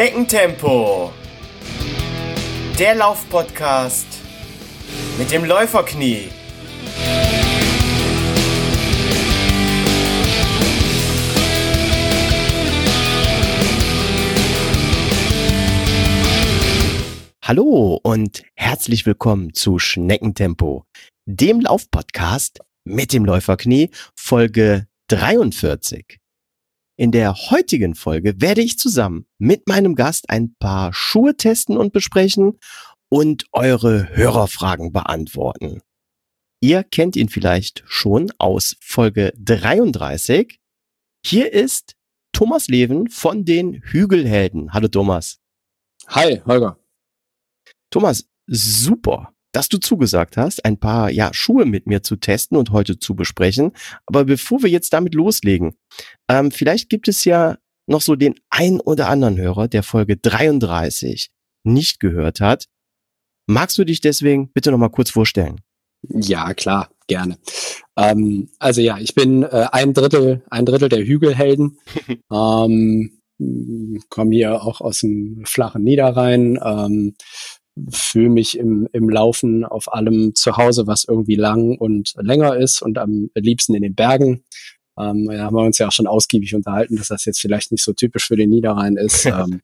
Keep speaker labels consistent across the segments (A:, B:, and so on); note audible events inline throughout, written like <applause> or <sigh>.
A: Schneckentempo. Der Laufpodcast mit dem Läuferknie.
B: Hallo und herzlich willkommen zu Schneckentempo, dem Laufpodcast mit dem Läuferknie, Folge 43. In der heutigen Folge werde ich zusammen mit meinem Gast ein paar Schuhe testen und besprechen und eure Hörerfragen beantworten. Ihr kennt ihn vielleicht schon aus Folge 33. Hier ist Thomas Leven von den Hügelhelden. Hallo Thomas.
C: Hi, Holger.
B: Thomas, super dass du zugesagt hast, ein paar ja, Schuhe mit mir zu testen und heute zu besprechen. Aber bevor wir jetzt damit loslegen, ähm, vielleicht gibt es ja noch so den ein oder anderen Hörer, der Folge 33 nicht gehört hat. Magst du dich deswegen bitte noch mal kurz vorstellen?
C: Ja, klar, gerne. Ähm, also ja, ich bin äh, ein Drittel, ein Drittel der Hügelhelden. <laughs> ähm, komme hier auch aus dem flachen Niederrhein, ähm, fühle mich im, im Laufen auf allem zu Hause, was irgendwie lang und länger ist und am liebsten in den Bergen. Ähm, da haben wir uns ja auch schon ausgiebig unterhalten, dass das jetzt vielleicht nicht so typisch für den Niederrhein ist. <laughs> ähm,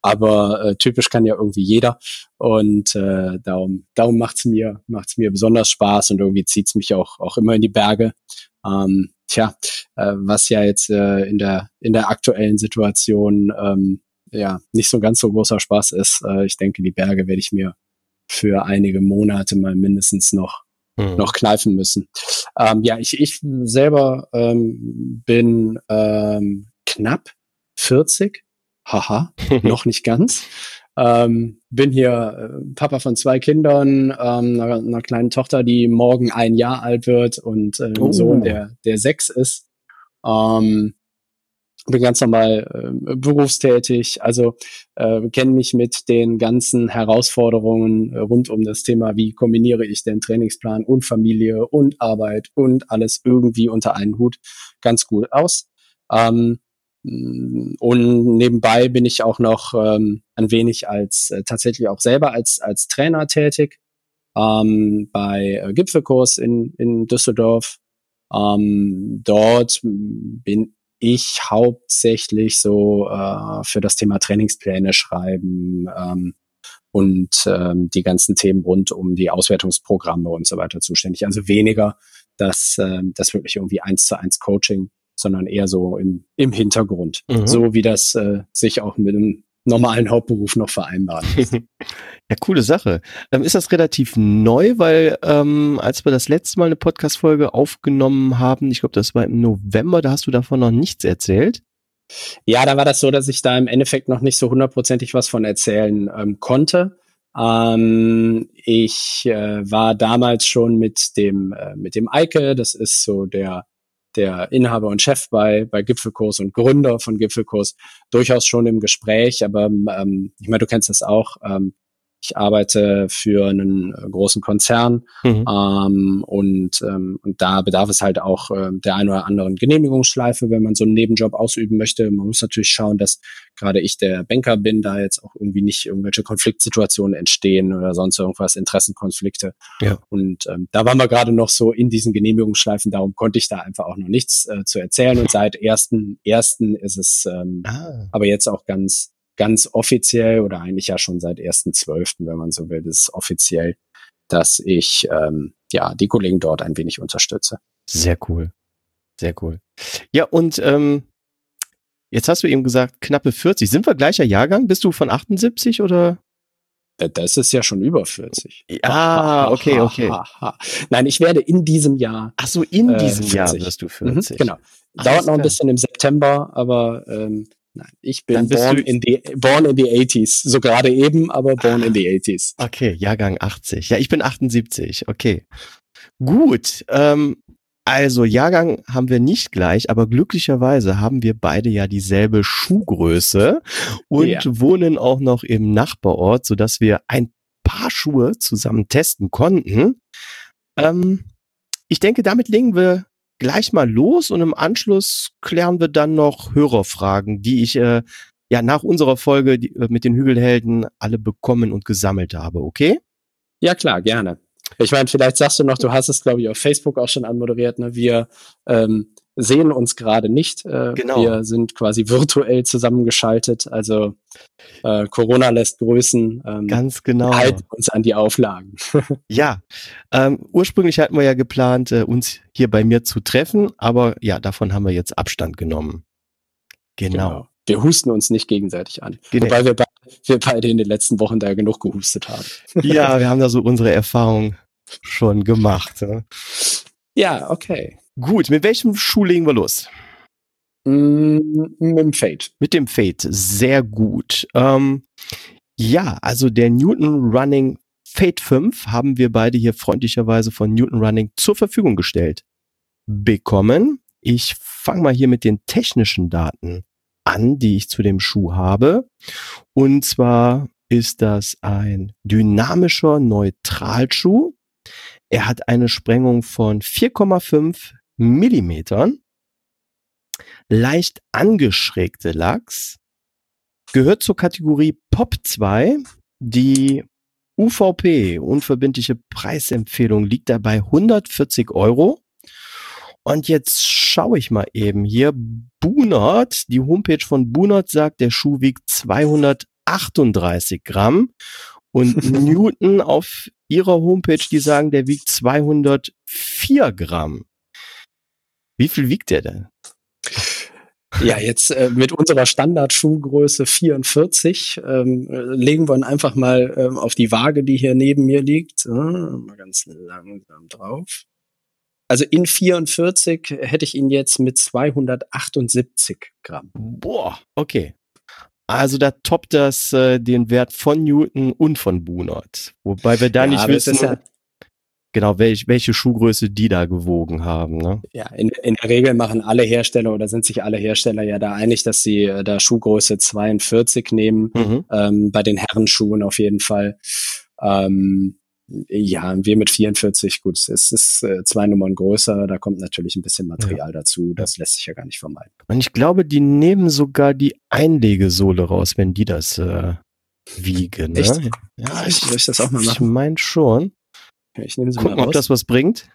C: aber äh, typisch kann ja irgendwie jeder. Und äh, darum, darum macht's mir, macht's mir besonders Spaß und irgendwie zieht's mich auch, auch immer in die Berge. Ähm, tja, äh, was ja jetzt äh, in der in der aktuellen Situation ähm, ja nicht so ganz so großer Spaß ist. Äh, ich denke, die Berge werde ich mir für einige Monate mal mindestens noch mhm. noch kneifen müssen. Ähm, ja, ich, ich selber ähm, bin ähm, knapp 40. Haha, <laughs> noch nicht ganz. Ähm, bin hier äh, Papa von zwei Kindern, ähm, einer, einer, kleinen Tochter, die morgen ein Jahr alt wird und äh, oh. Sohn, der, der sechs ist. Ähm, bin ganz normal äh, berufstätig, also äh, kenne mich mit den ganzen Herausforderungen äh, rund um das Thema, wie kombiniere ich den Trainingsplan und Familie und Arbeit und alles irgendwie unter einen Hut ganz gut aus. Ähm, und nebenbei bin ich auch noch ähm, ein wenig als äh, tatsächlich auch selber als als Trainer tätig ähm, bei äh, Gipfelkurs in in Düsseldorf. Ähm, dort bin ich hauptsächlich so äh, für das Thema Trainingspläne schreiben ähm, und ähm, die ganzen Themen rund um die Auswertungsprogramme und so weiter zuständig. Also weniger das, äh, das wirklich irgendwie eins zu eins Coaching, sondern eher so im, im Hintergrund. Mhm. So wie das äh, sich auch mit einem normalen Hauptberuf noch vereinbaren. <laughs>
B: ja, coole Sache. Ähm, ist das relativ neu, weil ähm, als wir das letzte Mal eine Podcast-Folge aufgenommen haben, ich glaube, das war im November, da hast du davon noch nichts erzählt.
C: Ja, da war das so, dass ich da im Endeffekt noch nicht so hundertprozentig was von erzählen ähm, konnte. Ähm, ich äh, war damals schon mit dem äh, mit dem Eike, das ist so der der Inhaber und Chef bei, bei Gipfelkurs und Gründer von Gipfelkurs durchaus schon im Gespräch. Aber ähm, ich meine, du kennst das auch. Ähm, ich arbeite für einen äh, großen Konzern mhm. ähm, und, ähm, und da bedarf es halt auch äh, der ein oder anderen Genehmigungsschleife, wenn man so einen Nebenjob ausüben möchte. Man muss natürlich schauen, dass gerade ich der Banker bin, da jetzt auch irgendwie nicht irgendwelche Konfliktsituationen entstehen oder sonst irgendwas, Interessenkonflikte. Ja. Und ähm, da waren wir gerade noch so in diesen Genehmigungsschleifen, darum konnte ich da einfach auch noch nichts äh, zu erzählen. Und seit ersten ersten ist es ähm, ah. aber jetzt auch ganz ganz offiziell oder eigentlich ja schon seit 1.12., wenn man so will, ist offiziell, dass ich ähm, ja die Kollegen dort ein wenig unterstütze.
B: Sehr cool. Sehr cool. Ja, und ähm, jetzt hast du eben gesagt, knappe 40. Sind wir gleicher Jahrgang? Bist du von 78 oder?
C: Äh, das ist ja schon über 40.
B: Ah, <laughs> okay, okay. <laughs>
C: Nein, ich werde in diesem Jahr.
B: Ach so, in diesem äh, Jahr wirst du 40.
C: Mhm, genau. Dauert noch ein bisschen im September, aber ähm, Nein, ich bin born in, the, born in the 80s. So gerade eben, aber born ah, in the 80s.
B: Okay, Jahrgang 80. Ja, ich bin 78. Okay. Gut. Ähm, also Jahrgang haben wir nicht gleich, aber glücklicherweise haben wir beide ja dieselbe Schuhgröße und ja. wohnen auch noch im Nachbarort, sodass wir ein paar Schuhe zusammen testen konnten. Ähm, ich denke, damit legen wir gleich mal los und im Anschluss klären wir dann noch Hörerfragen, die ich äh, ja nach unserer Folge die, äh, mit den Hügelhelden alle bekommen und gesammelt habe, okay?
C: Ja, klar, gerne. Ich meine, vielleicht sagst du noch, du hast es, glaube ich, auf Facebook auch schon anmoderiert, ne? Wir ähm, sehen uns gerade nicht. Äh, genau. Wir sind quasi virtuell zusammengeschaltet. Also äh, Corona lässt grüßen.
B: Ähm, Ganz genau.
C: Halten uns an die Auflagen. <laughs>
B: ja, ähm, ursprünglich hatten wir ja geplant, äh, uns hier bei mir zu treffen, aber ja, davon haben wir jetzt Abstand genommen. Genau. genau.
C: Wir husten uns nicht gegenseitig an. Genau. Wobei wir, be wir beide in den letzten Wochen da genug gehustet haben. <laughs>
B: ja, wir haben da so unsere Erfahrung schon gemacht. Ne?
C: Ja, okay.
B: Gut, mit welchem Schuh legen wir los?
C: Mm, mit dem Fade.
B: Mit dem Fade, sehr gut. Ähm, ja, also der Newton Running Fade 5 haben wir beide hier freundlicherweise von Newton Running zur Verfügung gestellt bekommen. Ich fange mal hier mit den technischen Daten an, die ich zu dem Schuh habe. Und zwar ist das ein dynamischer Neutralschuh. Er hat eine Sprengung von 4,5 Millimetern. Leicht angeschrägte Lachs. Gehört zur Kategorie Pop 2. Die UVP, unverbindliche Preisempfehlung, liegt dabei 140 Euro. Und jetzt schaue ich mal eben hier. Bunert, die Homepage von Bunert sagt, der Schuh wiegt 238 Gramm. Und <laughs> Newton auf ihrer Homepage, die sagen, der wiegt 204 Gramm. Wie viel wiegt der denn?
C: Ja, jetzt äh, mit unserer Standardschuhgröße 44 ähm, legen wir ihn einfach mal ähm, auf die Waage, die hier neben mir liegt. Äh, mal ganz langsam drauf. Also in 44 hätte ich ihn jetzt mit 278 Gramm.
B: Boah, okay. Also da toppt das äh, den Wert von Newton und von Bunert. Wobei wir da ja, nicht wissen, ja genau welch, welche Schuhgröße die da gewogen haben. Ne?
C: Ja, in, in der Regel machen alle Hersteller oder sind sich alle Hersteller ja da einig, dass sie äh, da Schuhgröße 42 nehmen. Mhm. Ähm, bei den Herrenschuhen auf jeden Fall. Ähm, ja, wir mit 44, gut, es ist äh, zwei Nummern größer, da kommt natürlich ein bisschen Material ja. dazu, das lässt sich ja gar nicht vermeiden.
B: Und ich glaube, die nehmen sogar die Einlegesohle raus, wenn die das äh, wiegen. Ne? Echt?
C: Ja, ich, ich, ich das auch mal machen.
B: Ich meine schon.
C: Ich nehme sie
B: Gucken, mal raus. ob das was bringt.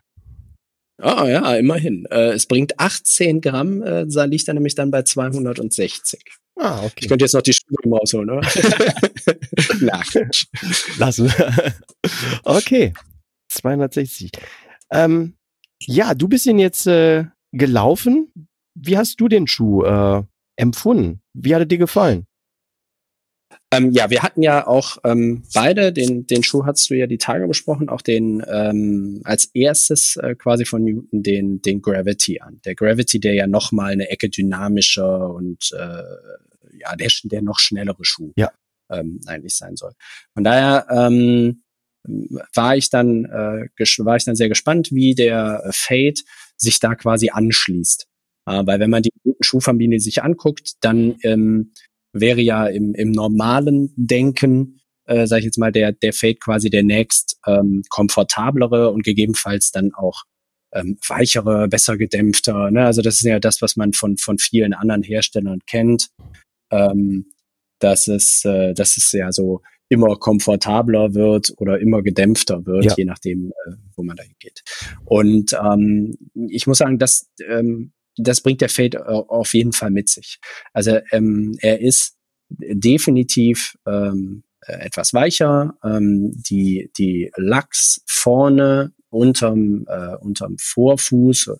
C: Ah, ja, immerhin. Äh, es bringt 18 Gramm, äh, da liegt er nämlich dann bei 260.
B: Ah, okay.
C: Ich könnte jetzt noch die Schuhe rausholen, oder? <laughs>
B: Na, Lassen wir. <laughs> Okay. 260. Ähm, ja, du bist ihn jetzt äh, gelaufen. Wie hast du den Schuh äh, empfunden? Wie hat er dir gefallen?
C: Ähm, ja, wir hatten ja auch ähm, beide, den, den Schuh hast du ja die Tage besprochen, auch den ähm, als erstes äh, quasi von Newton den, den Gravity an. Der Gravity, der ja noch mal eine Ecke dynamischer und äh, ja, der, der noch schnellere Schuh
B: ja.
C: ähm, eigentlich sein soll. Von daher ähm, war ich dann äh, war ich dann sehr gespannt, wie der Fade sich da quasi anschließt. Äh, weil wenn man die Schuhfamilie sich anguckt, dann ähm, wäre ja im, im normalen Denken, äh, sage ich jetzt mal, der, der Fade quasi der nächst ähm, komfortablere und gegebenenfalls dann auch ähm, weichere, besser gedämpfter. Ne? Also das ist ja das, was man von, von vielen anderen Herstellern kennt. Ähm, dass es, äh, dass es ja so immer komfortabler wird oder immer gedämpfter wird, ja. je nachdem, äh, wo man da hingeht. Und ähm, ich muss sagen, dass ähm, das bringt der Fade auf jeden Fall mit sich. Also ähm, er ist definitiv ähm, etwas weicher. Ähm, die, die Lachs vorne unterm, äh, unterm Vorfuß,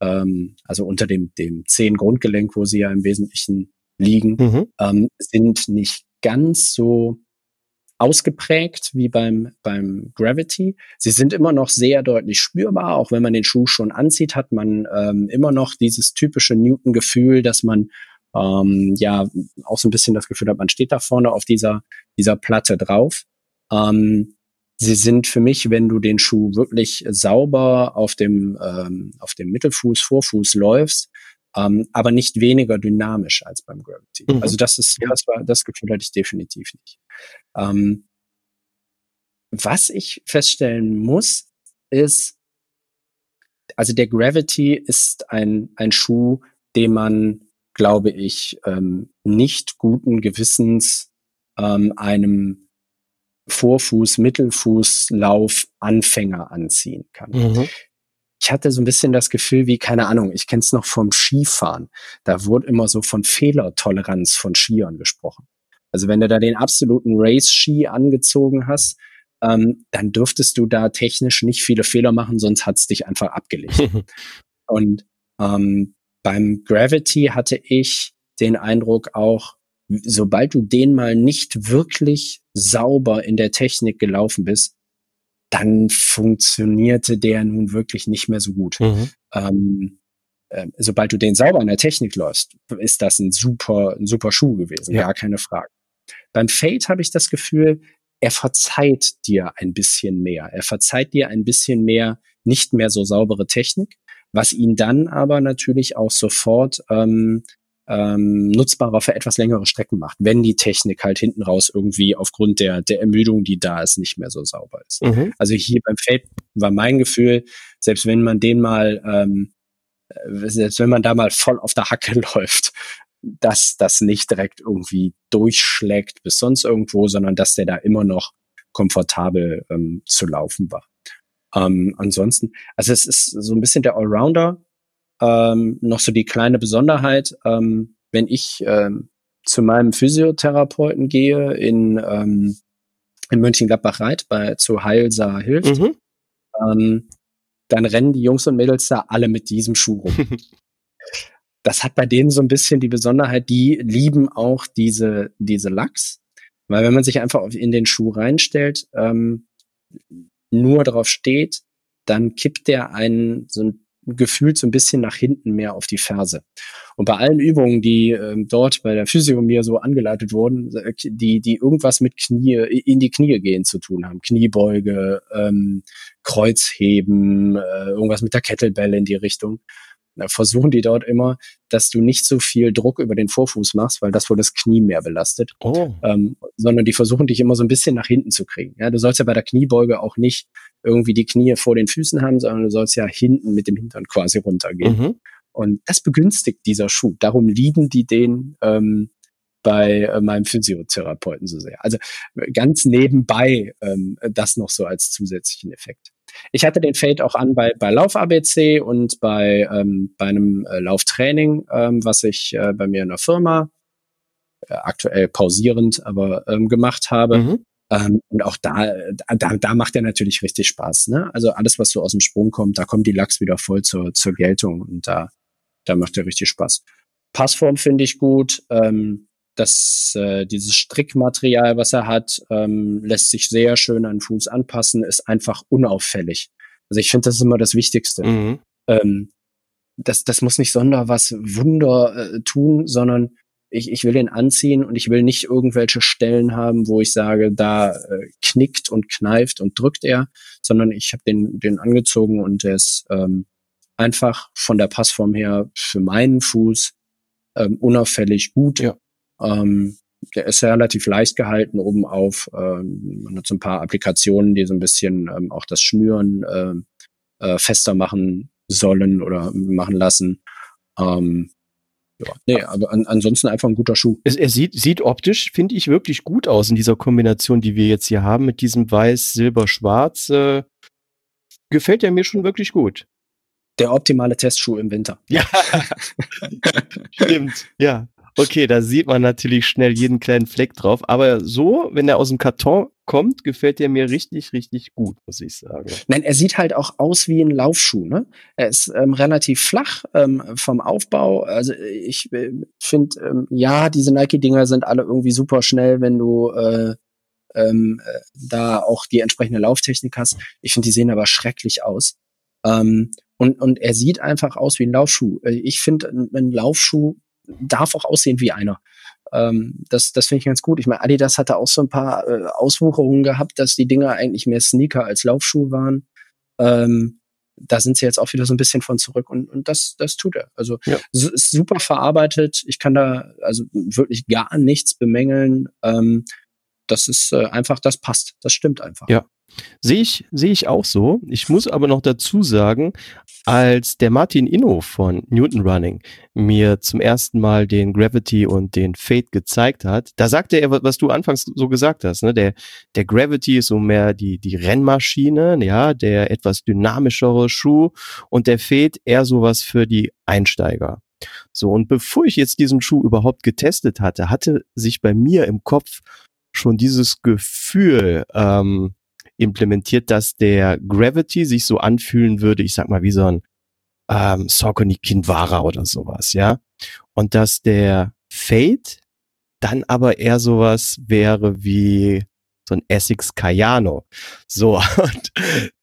C: ähm, also unter dem, dem Zehengrundgelenk, wo sie ja im Wesentlichen liegen, mhm. ähm, sind nicht ganz so ausgeprägt wie beim, beim Gravity. Sie sind immer noch sehr deutlich spürbar, auch wenn man den Schuh schon anzieht, hat man ähm, immer noch dieses typische Newton-Gefühl, dass man ähm, ja auch so ein bisschen das Gefühl hat, man steht da vorne auf dieser, dieser Platte drauf. Ähm, sie sind für mich, wenn du den Schuh wirklich sauber auf dem, ähm, auf dem Mittelfuß, Vorfuß läufst, ähm, aber nicht weniger dynamisch als beim Gravity. Mhm. Also das ist, das war, das Gefühl hatte ich definitiv nicht. Ähm, was ich feststellen muss, ist, also der Gravity ist ein, ein Schuh, den man glaube ich, ähm, nicht guten Gewissens ähm, einem Vorfuß, Mittelfußlauf Anfänger anziehen kann. Mhm. Ich hatte so ein bisschen das Gefühl, wie, keine Ahnung, ich kenne es noch vom Skifahren. Da wurde immer so von Fehlertoleranz von Skiern gesprochen. Also wenn du da den absoluten Race-Ski angezogen hast, ähm, dann dürftest du da technisch nicht viele Fehler machen, sonst hat's dich einfach abgelegt. <laughs> Und ähm, beim Gravity hatte ich den Eindruck auch, sobald du den mal nicht wirklich sauber in der Technik gelaufen bist, dann funktionierte der nun wirklich nicht mehr so gut. Mhm. Ähm, äh, sobald du den sauber in der Technik läufst, ist das ein super, ein super Schuh gewesen, ja. gar keine Frage. Beim Fate habe ich das Gefühl, er verzeiht dir ein bisschen mehr. Er verzeiht dir ein bisschen mehr nicht mehr so saubere Technik, was ihn dann aber natürlich auch sofort ähm, ähm, nutzbarer für etwas längere Strecken macht, wenn die Technik halt hinten raus irgendwie aufgrund der, der Ermüdung, die da ist, nicht mehr so sauber ist. Mhm. Also hier beim Feld war mein Gefühl, selbst wenn man den mal, ähm, äh, selbst wenn man da mal voll auf der Hacke <laughs> läuft, dass das nicht direkt irgendwie durchschlägt bis sonst irgendwo, sondern dass der da immer noch komfortabel ähm, zu laufen war. Ähm, ansonsten, also es ist so ein bisschen der Allrounder, ähm, noch so die kleine Besonderheit, ähm, wenn ich ähm, zu meinem Physiotherapeuten gehe in, ähm, in Mönchengladbach-Reit bei zu Heilsa hilft, mhm. ähm, dann rennen die Jungs und Mädels da alle mit diesem Schuh rum. <laughs> das hat bei denen so ein bisschen die Besonderheit, die lieben auch diese, diese Lachs. Weil wenn man sich einfach in den Schuh reinstellt, ähm, nur drauf steht, dann kippt der einen so ein gefühlt so ein bisschen nach hinten mehr auf die Ferse. Und bei allen Übungen, die ähm, dort bei der Physio mir so angeleitet wurden, äh, die, die irgendwas mit Knie, in die Knie gehen zu tun haben, Kniebeuge, ähm, Kreuzheben, äh, irgendwas mit der Kettlebell in die Richtung, versuchen die dort immer, dass du nicht so viel Druck über den Vorfuß machst, weil das wohl das Knie mehr belastet, oh. ähm, sondern die versuchen dich immer so ein bisschen nach hinten zu kriegen. Ja, du sollst ja bei der Kniebeuge auch nicht irgendwie die Knie vor den Füßen haben, sondern du sollst ja hinten mit dem Hintern quasi runtergehen. Mhm. Und das begünstigt dieser Schuh. Darum lieben die den ähm, bei äh, meinem Physiotherapeuten so sehr. Also ganz nebenbei ähm, das noch so als zusätzlichen Effekt. Ich hatte den Fade auch an bei, bei Lauf ABC und bei, ähm, bei einem äh, Lauftraining, ähm, was ich äh, bei mir in der Firma äh, aktuell pausierend, aber ähm, gemacht habe. Mhm. Ähm, und auch da, da, da macht er natürlich richtig Spaß. Ne? Also alles, was so aus dem Sprung kommt, da kommt die Lachs wieder voll zur, zur Geltung und da, da macht er richtig Spaß. Passform finde ich gut. Ähm, das, äh, dieses Strickmaterial, was er hat, ähm, lässt sich sehr schön an den Fuß anpassen, ist einfach unauffällig. Also ich finde, das ist immer das Wichtigste. Mhm. Ähm, das, das muss nicht sonder was Wunder äh, tun, sondern ich, ich will den anziehen und ich will nicht irgendwelche Stellen haben, wo ich sage, da äh, knickt und kneift und drückt er, sondern ich habe den, den angezogen und der ist ähm, einfach von der Passform her für meinen Fuß ähm, unauffällig gut. Ja. Ähm, der ist relativ leicht gehalten oben auf. Ähm, man hat so ein paar Applikationen, die so ein bisschen ähm, auch das Schnüren äh, äh, fester machen sollen oder machen lassen. Ähm, ja, nee, aber an, ansonsten einfach ein guter Schuh.
B: Es, er sieht, sieht optisch, finde ich, wirklich gut aus in dieser Kombination, die wir jetzt hier haben, mit diesem Weiß, Silber, Schwarz. Äh, gefällt er mir schon wirklich gut.
C: Der optimale Testschuh im Winter.
B: Ja, <laughs> stimmt. Ja, Okay, da sieht man natürlich schnell jeden kleinen Fleck drauf. Aber so, wenn er aus dem Karton kommt, gefällt er mir richtig, richtig gut, muss ich sagen.
C: Nein, er sieht halt auch aus wie ein Laufschuh. Ne? Er ist ähm, relativ flach ähm, vom Aufbau. Also ich äh, finde, ähm, ja, diese Nike-Dinger sind alle irgendwie super schnell, wenn du äh, ähm, äh, da auch die entsprechende Lauftechnik hast. Ich finde, die sehen aber schrecklich aus. Ähm, und, und er sieht einfach aus wie ein Laufschuh. Äh, ich finde, ein Laufschuh darf auch aussehen wie einer. Ähm, das das finde ich ganz gut. Ich meine, Adidas hatte auch so ein paar äh, Auswucherungen gehabt, dass die Dinger eigentlich mehr Sneaker als Laufschuh waren. Ähm, da sind sie jetzt auch wieder so ein bisschen von zurück und, und das, das tut er. Also ja. ist super verarbeitet. Ich kann da also wirklich gar nichts bemängeln. Ähm, das ist äh, einfach, das passt. Das stimmt einfach.
B: Ja. Sehe ich, sehe ich auch so. Ich muss aber noch dazu sagen, als der Martin Inno von Newton Running mir zum ersten Mal den Gravity und den Fate gezeigt hat, da sagte er, was du anfangs so gesagt hast, ne? Der, der Gravity ist so mehr die, die Rennmaschine, ja, der etwas dynamischere Schuh und der Fate eher sowas für die Einsteiger. So, und bevor ich jetzt diesen Schuh überhaupt getestet hatte, hatte sich bei mir im Kopf schon dieses Gefühl ähm, implementiert, dass der Gravity sich so anfühlen würde, ich sag mal, wie so ein ähm, Saucony Kinvara oder sowas, ja. Und dass der Fate dann aber eher sowas wäre wie so ein Essex Cayano. So, <laughs> und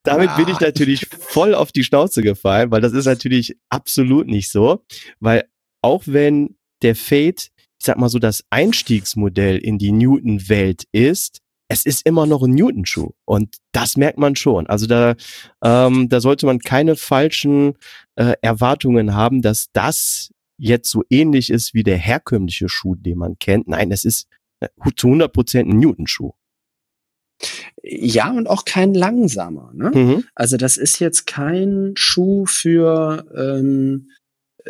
B: damit ja. bin ich natürlich voll auf die Schnauze gefallen, weil das ist natürlich absolut nicht so, weil auch wenn der Fate, ich sag mal so, das Einstiegsmodell in die Newton-Welt ist, es ist immer noch ein Newton-Schuh und das merkt man schon. Also da, ähm, da sollte man keine falschen äh, Erwartungen haben, dass das jetzt so ähnlich ist wie der herkömmliche Schuh, den man kennt. Nein, es ist äh, zu 100 Prozent ein Newton-Schuh.
C: Ja, und auch kein langsamer. Ne? Mhm. Also das ist jetzt kein Schuh für ähm,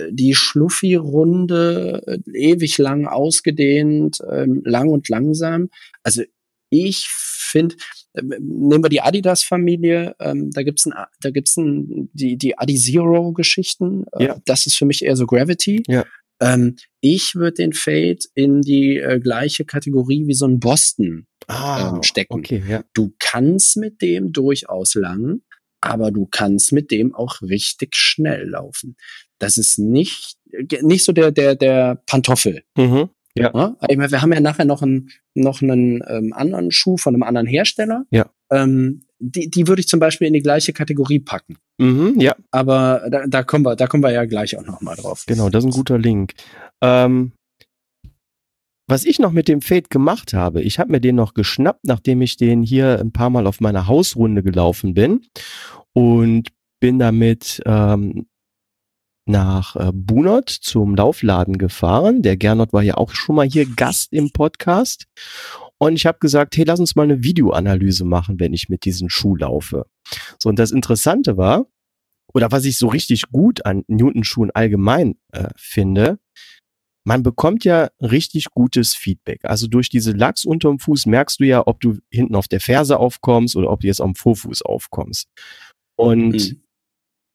C: die Schluffi-Runde, äh, ewig lang ausgedehnt, ähm, lang und langsam. Also ich finde, äh, nehmen wir die Adidas-Familie, ähm, da gibt's ein, da gibt's ein, die, die Adi Zero-Geschichten. Äh, ja. Das ist für mich eher so Gravity. Ja. Ähm, ich würde den Fade in die äh, gleiche Kategorie wie so ein Boston ah, ähm, stecken. Okay, ja. Du kannst mit dem durchaus lang, aber du kannst mit dem auch richtig schnell laufen. Das ist nicht, nicht so der, der, der Pantoffel. Mhm. Ja. ja. Ich meine, wir haben ja nachher noch einen, noch einen ähm, anderen Schuh von einem anderen Hersteller. Ja. Ähm, die, die würde ich zum Beispiel in die gleiche Kategorie packen. Mhm, ja. Aber da, da kommen wir, da kommen wir ja gleich auch noch mal drauf.
B: Genau, das ist ein guter Link. Ähm, was ich noch mit dem Fade gemacht habe, ich habe mir den noch geschnappt, nachdem ich den hier ein paar Mal auf meiner Hausrunde gelaufen bin und bin damit ähm, nach äh, Bunert zum Laufladen gefahren. Der Gernot war ja auch schon mal hier Gast im Podcast. Und ich habe gesagt, hey, lass uns mal eine Videoanalyse machen, wenn ich mit diesem Schuh laufe. So, und das Interessante war, oder was ich so richtig gut an Newton-Schuhen allgemein äh, finde, man bekommt ja richtig gutes Feedback. Also durch diese Lachs unterm Fuß merkst du ja, ob du hinten auf der Ferse aufkommst oder ob du jetzt am Vorfuß aufkommst. Und mhm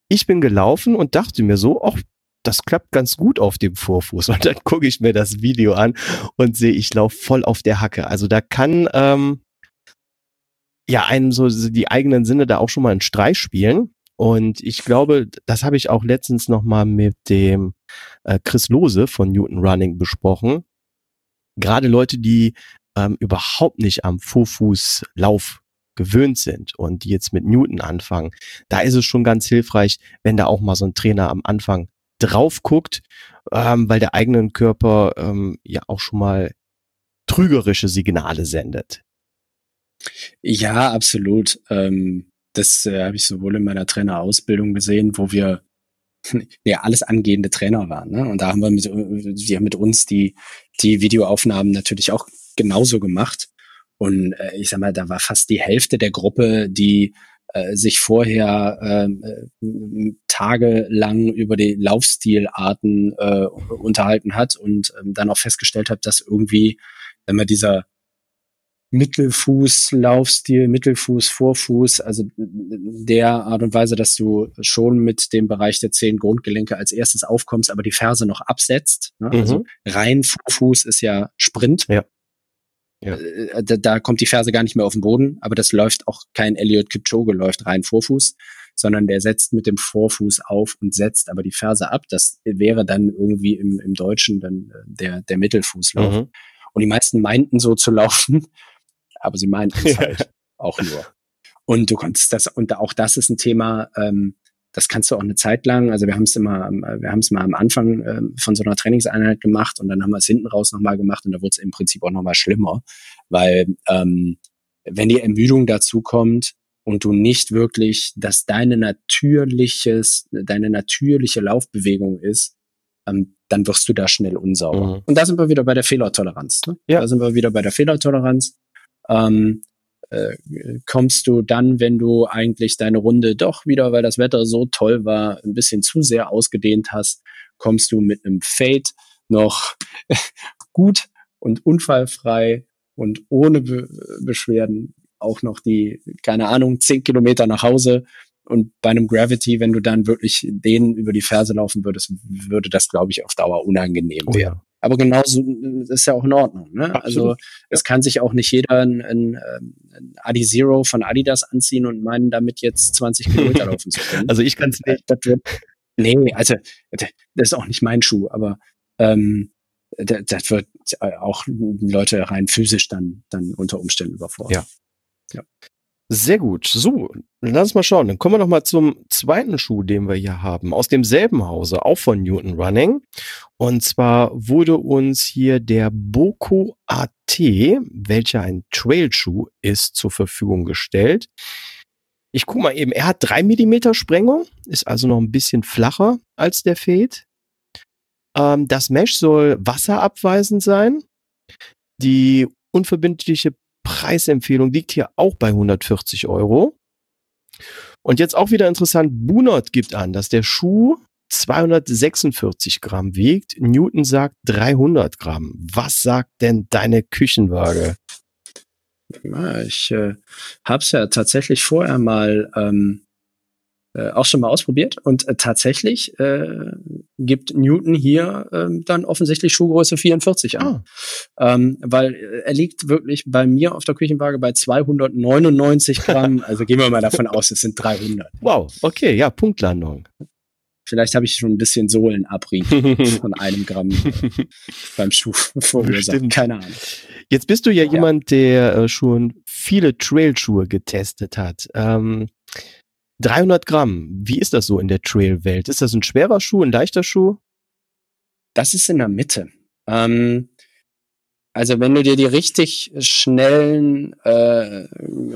B: ich bin gelaufen und dachte mir so, ach, das klappt ganz gut auf dem Vorfuß. Und dann gucke ich mir das Video an und sehe, ich laufe voll auf der Hacke. Also da kann ähm, ja einem so die eigenen Sinne da auch schon mal einen Streich spielen. Und ich glaube, das habe ich auch letztens noch mal mit dem äh, Chris Lose von Newton Running besprochen. Gerade Leute, die ähm, überhaupt nicht am Vorfußlauf gewöhnt sind und die jetzt mit Newton anfangen, da ist es schon ganz hilfreich, wenn da auch mal so ein Trainer am Anfang drauf guckt, ähm, weil der eigenen Körper ähm, ja auch schon mal trügerische Signale sendet.
C: Ja, absolut. Ähm, das äh, habe ich sowohl in meiner Trainerausbildung gesehen, wo wir <laughs> ja alles angehende Trainer waren. Ne? Und da haben wir mit, wir haben mit uns die, die Videoaufnahmen natürlich auch genauso gemacht. Und äh, ich sag mal, da war fast die Hälfte der Gruppe, die äh, sich vorher ähm, äh, tagelang über die Laufstilarten äh, unterhalten hat und ähm, dann auch festgestellt hat, dass irgendwie, wenn man dieser Mittelfuß, Laufstil, Mittelfuß, Vorfuß, also der Art und Weise, dass du schon mit dem Bereich der zehn Grundgelenke als erstes aufkommst, aber die Ferse noch absetzt. Ne? Also mhm. Also rein Vorfuß ist ja Sprint. Ja. Ja. Äh, da, da kommt die Ferse gar nicht mehr auf den Boden, aber das läuft auch kein Elliot Kipchoge läuft rein Vorfuß, sondern der setzt mit dem Vorfuß auf und setzt aber die Ferse ab. Das wäre dann irgendwie im, im Deutschen dann äh, der, der Mittelfußlauf. Mhm. Und die meisten meinten so zu laufen, <laughs> aber sie meinten es halt auch nur. Und du konntest das, und auch das ist ein Thema, ähm, das kannst du auch eine Zeit lang, also wir haben es immer, wir haben es mal am Anfang äh, von so einer Trainingseinheit gemacht und dann haben wir es hinten raus nochmal gemacht und da wurde es im Prinzip auch nochmal schlimmer, weil ähm, wenn die Ermüdung dazu kommt und du nicht wirklich, dass deine natürliches, deine natürliche Laufbewegung ist, ähm, dann wirst du da schnell unsauber. Mhm. Und da sind wir wieder bei der Fehlertoleranz. Ne? Ja. Da sind wir wieder bei der Fehlertoleranz. ähm, äh, kommst du dann, wenn du eigentlich deine Runde doch wieder, weil das Wetter so toll war, ein bisschen zu sehr ausgedehnt hast, kommst du mit einem Fade noch <laughs> gut und unfallfrei und ohne Be Beschwerden auch noch die, keine Ahnung, zehn Kilometer nach Hause. Und bei einem Gravity, wenn du dann wirklich denen über die Ferse laufen würdest, würde das, glaube ich, auf Dauer unangenehm oh, werden. Aber genauso ist ja auch in Ordnung. Ne? Also es kann sich auch nicht jeder ein, ein, ein Adi Zero von Adidas anziehen und meinen, damit jetzt 20 Kilometer laufen zu können.
B: Also ich kann es nicht. Das
C: wird, nee, also das ist auch nicht mein Schuh, aber ähm, das, das wird auch Leute rein physisch dann, dann unter Umständen überfordern.
B: Ja. ja. Sehr gut. So, lass uns mal schauen. Dann kommen wir noch mal zum zweiten Schuh, den wir hier haben. Aus demselben Hause, auch von Newton Running. Und zwar wurde uns hier der Boko AT, welcher ein Trailschuh ist, zur Verfügung gestellt. Ich guck mal eben, er hat drei Millimeter Sprengung, ist also noch ein bisschen flacher als der Fade. Ähm, das Mesh soll wasserabweisend sein. Die unverbindliche Preisempfehlung liegt hier auch bei 140 Euro. Und jetzt auch wieder interessant, Bunot gibt an, dass der Schuh 246 Gramm wiegt. Newton sagt 300 Gramm. Was sagt denn deine Küchenwaage?
C: Ich äh, habe es ja tatsächlich vorher mal ähm, äh, auch schon mal ausprobiert und äh, tatsächlich äh, gibt Newton hier äh, dann offensichtlich Schuhgröße 44 an. Ah. Ähm, weil äh, er liegt wirklich bei mir auf der Küchenwaage bei 299 Gramm. also gehen wir mal davon aus, es sind 300.
B: Wow, okay, ja, Punktlandung.
C: Vielleicht habe ich schon ein bisschen Sohlenabrieb <laughs> von einem Gramm äh, beim Schuh verursacht. Keine Ahnung.
B: Jetzt bist du ja, ja. jemand, der äh, schon viele Trailschuhe getestet hat. Ähm, 300 Gramm, wie ist das so in der Trail-Welt? Ist das ein schwerer Schuh, ein leichter Schuh?
C: Das ist in der Mitte. Ähm, also wenn du dir die richtig schnellen äh,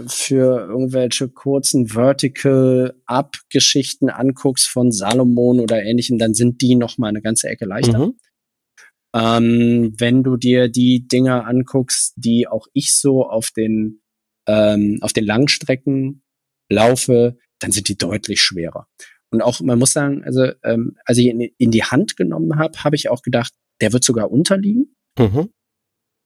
C: für irgendwelche kurzen Vertical Up Geschichten anguckst von Salomon oder ähnlichen, dann sind die noch mal eine ganze Ecke leichter. Mhm. Ähm, wenn du dir die Dinger anguckst, die auch ich so auf den ähm, auf den Langstrecken laufe, dann sind die deutlich schwerer. Und auch, man muss sagen, also ähm, als ich in, in die Hand genommen habe, habe ich auch gedacht, der wird sogar unterliegen, mhm.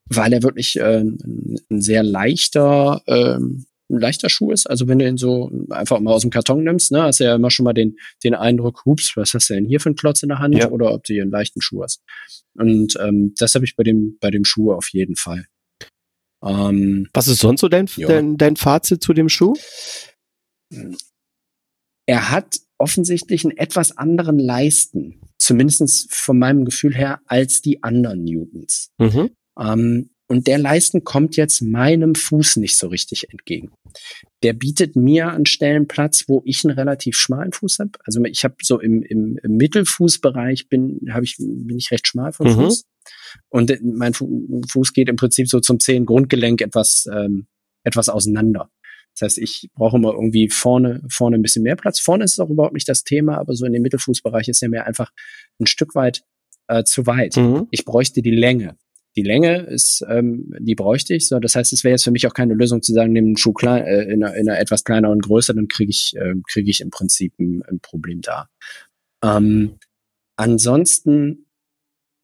C: weil er wirklich äh, ein, sehr leichter, ähm, ein leichter Schuh ist. Also wenn du ihn so einfach mal aus dem Karton nimmst, ne, hast du ja immer schon mal den, den Eindruck, hups, was hast du denn hier für einen Klotz in der Hand? Ja. Oder ob du hier einen leichten Schuh hast. Und ähm, das habe ich bei dem, bei dem Schuh auf jeden Fall.
B: Ähm, was ist sonst so dein, dein, dein Fazit zu dem Schuh?
C: Er hat offensichtlich einen etwas anderen Leisten, zumindest von meinem Gefühl her, als die anderen Newtons. Mhm. Ähm, und der Leisten kommt jetzt meinem Fuß nicht so richtig entgegen. Der bietet mir an Stellen Platz, wo ich einen relativ schmalen Fuß habe. Also ich habe so im, im, im Mittelfußbereich bin, habe ich bin ich recht schmal vom mhm. Fuß. Und äh, mein Fuß geht im Prinzip so zum Zehengrundgelenk etwas ähm, etwas auseinander. Das heißt, ich brauche immer irgendwie vorne, vorne ein bisschen mehr Platz. Vorne ist es auch überhaupt nicht das Thema, aber so in dem Mittelfußbereich ist er mir einfach ein Stück weit äh, zu weit. Mhm. Ich bräuchte die Länge. Die Länge ist, ähm, die bräuchte ich. So, das heißt, es wäre jetzt für mich auch keine Lösung zu sagen, nimm einen Schuh klein, äh, in, einer, in einer etwas kleineren Größe, dann kriege ich, äh, kriege ich im Prinzip ein, ein Problem da. Ähm, ansonsten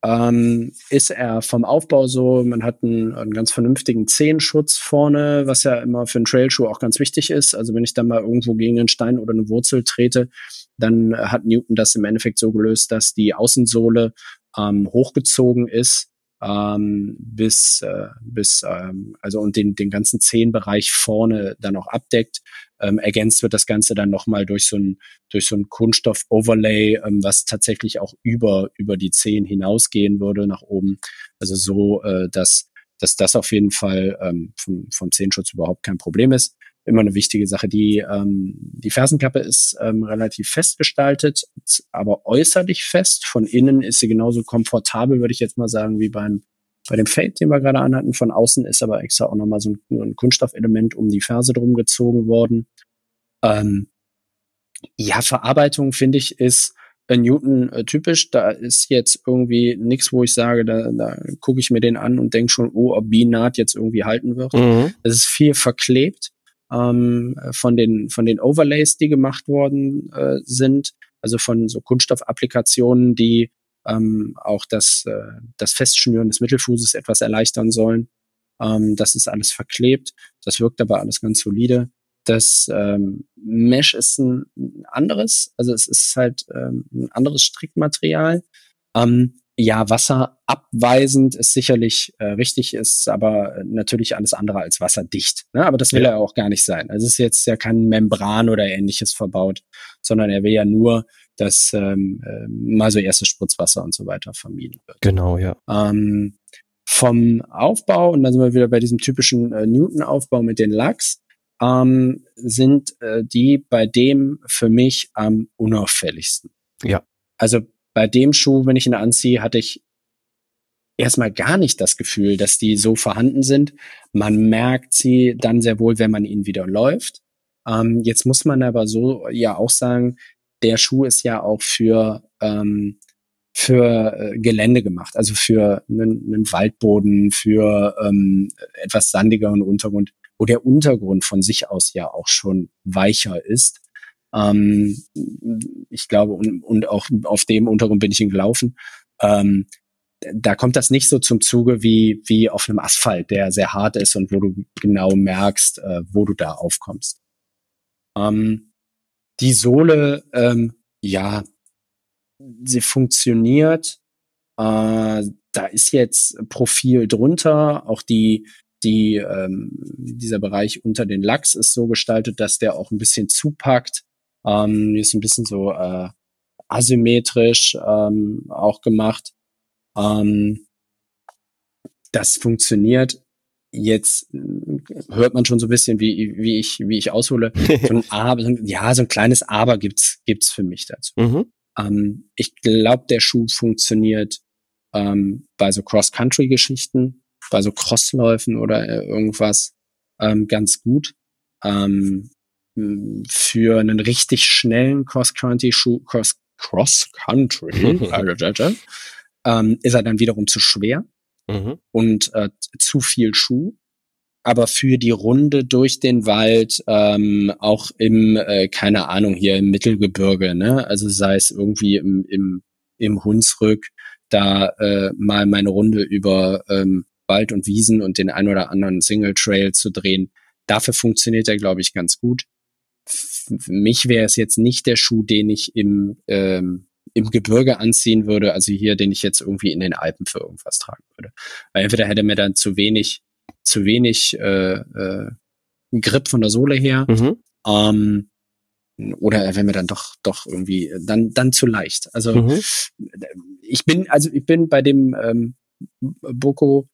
C: ähm, ist er vom Aufbau so, man hat einen, einen ganz vernünftigen Zehenschutz vorne, was ja immer für einen Trailschuh auch ganz wichtig ist. Also wenn ich dann mal irgendwo gegen einen Stein oder eine Wurzel trete, dann hat Newton das im Endeffekt so gelöst, dass die Außensohle ähm, hochgezogen ist ähm, bis, äh, bis ähm, also und den, den ganzen Zehenbereich vorne dann auch abdeckt. Ähm, ergänzt wird das Ganze dann nochmal durch so ein, durch so ein Kunststoff-Overlay, ähm, was tatsächlich auch über, über die Zehen hinausgehen würde nach oben. Also so, äh, dass, dass das auf jeden Fall ähm, vom, vom Zehenschutz überhaupt kein Problem ist immer eine wichtige Sache. Die, ähm, die Fersenkappe ist ähm, relativ fest gestaltet, aber äußerlich fest. Von innen ist sie genauso komfortabel, würde ich jetzt mal sagen, wie beim bei dem Fade, den wir gerade anhatten. Von außen ist aber extra auch nochmal so ein, ein Kunststoffelement um die Ferse drum gezogen worden. Ähm, ja, Verarbeitung finde ich ist äh, Newton äh, typisch. Da ist jetzt irgendwie nichts, wo ich sage, da, da gucke ich mir den an und denke schon, oh, ob B-Naht jetzt irgendwie halten wird.
B: Mhm.
C: Es ist viel verklebt ähm, von den von den Overlays, die gemacht worden äh, sind, also von so Kunststoffapplikationen, die ähm, auch das äh, das Festschnüren des Mittelfußes etwas erleichtern sollen. Ähm, das ist alles verklebt. Das wirkt aber alles ganz solide. Das ähm, Mesh ist ein anderes, also es ist halt ähm, ein anderes Strickmaterial. Ähm, ja, wasserabweisend ist sicherlich äh, richtig, ist aber natürlich alles andere als wasserdicht. Ne? Aber das will
B: Ja.
C: er auch gar nicht sein. Also es ist jetzt ja kein Membran oder ähnliches verbaut, sondern er will ja nur, dass ähm, äh, mal so erstes Spritzwasser und so weiter vermieden wird.
B: Genau, ja.
C: Ähm, vom Aufbau, und dann sind wir wieder bei diesem typischen äh, Newton-Aufbau mit den Lachs, ähm, sind äh, die bei dem für mich am unauffälligsten.
B: Ja.
C: Also bei dem Schuh, wenn ich ihn anziehe, hatte ich erstmal gar nicht das Gefühl, dass die so vorhanden sind. Man merkt sie dann sehr wohl, wenn man ihn wieder läuft. Ähm, jetzt muss man aber so ja auch sagen, der Schuh ist ja auch für ähm, für äh, Gelände gemacht, also für einen, Waldboden, für ähm, etwas sandigeren Untergrund, wo der Untergrund von sich aus ja auch schon weicher ist. Ähm, ich glaube, und, und auch auf dem Untergrund bin ich ihn gelaufen. Ähm, da kommt das nicht so zum Zuge wie, wie auf einem Asphalt, der sehr hart ist und wo du genau merkst, äh, wo du da aufkommst. Ähm, die Sohle, ähm, ja, sie funktioniert. Äh, da ist jetzt Profil drunter. Auch die, die, ähm, dieser Bereich unter den Lachs ist so gestaltet, dass der auch ein bisschen zupackt. Ähm, ist ein bisschen so äh, asymmetrisch ähm, auch gemacht. Ähm, das funktioniert. Jetzt äh, hört man schon so ein bisschen, wie, wie ich, wie ich aushole. <laughs> So ein Aber, so ein- ja, so ein kleines Aber gibt's, gibt's für mich dazu.
B: Mhm.
C: Ähm, ich glaube, der Schuh funktioniert ähm, bei so Cross-Country-Geschichten, bei so Crossläufen oder äh, irgendwas ähm, ganz gut. Ähm, für einen richtig schnellen Cross-Country-Schuh, Cross, Cross-Country, <laughs> ähm, ist er dann wiederum zu schwer
B: Mhm.
C: und äh, zu viel Schuh. Aber für die Runde durch den Wald, ähm, auch im, äh, keine Ahnung, hier im Mittelgebirge, ne? Also sei es irgendwie im, im, im Hunsrück, da äh, mal meine Runde über ähm, Wald und Wiesen und den ein oder anderen Single Trail zu drehen. Dafür funktioniert er, glaube ich, ganz gut. Für mich wäre es jetzt nicht der Schuh, den ich im, ähm, im Gebirge anziehen würde, also hier, den ich jetzt irgendwie in den Alpen für irgendwas tragen würde. Weil entweder hätte mir dann zu wenig, zu wenig äh, äh, Grip von der Sohle her,
B: Mhm.
C: ähm, oder er wäre mir dann doch doch irgendwie äh, dann dann zu leicht. Also
B: Mhm.
C: ich bin also ich bin bei dem ähm, Boko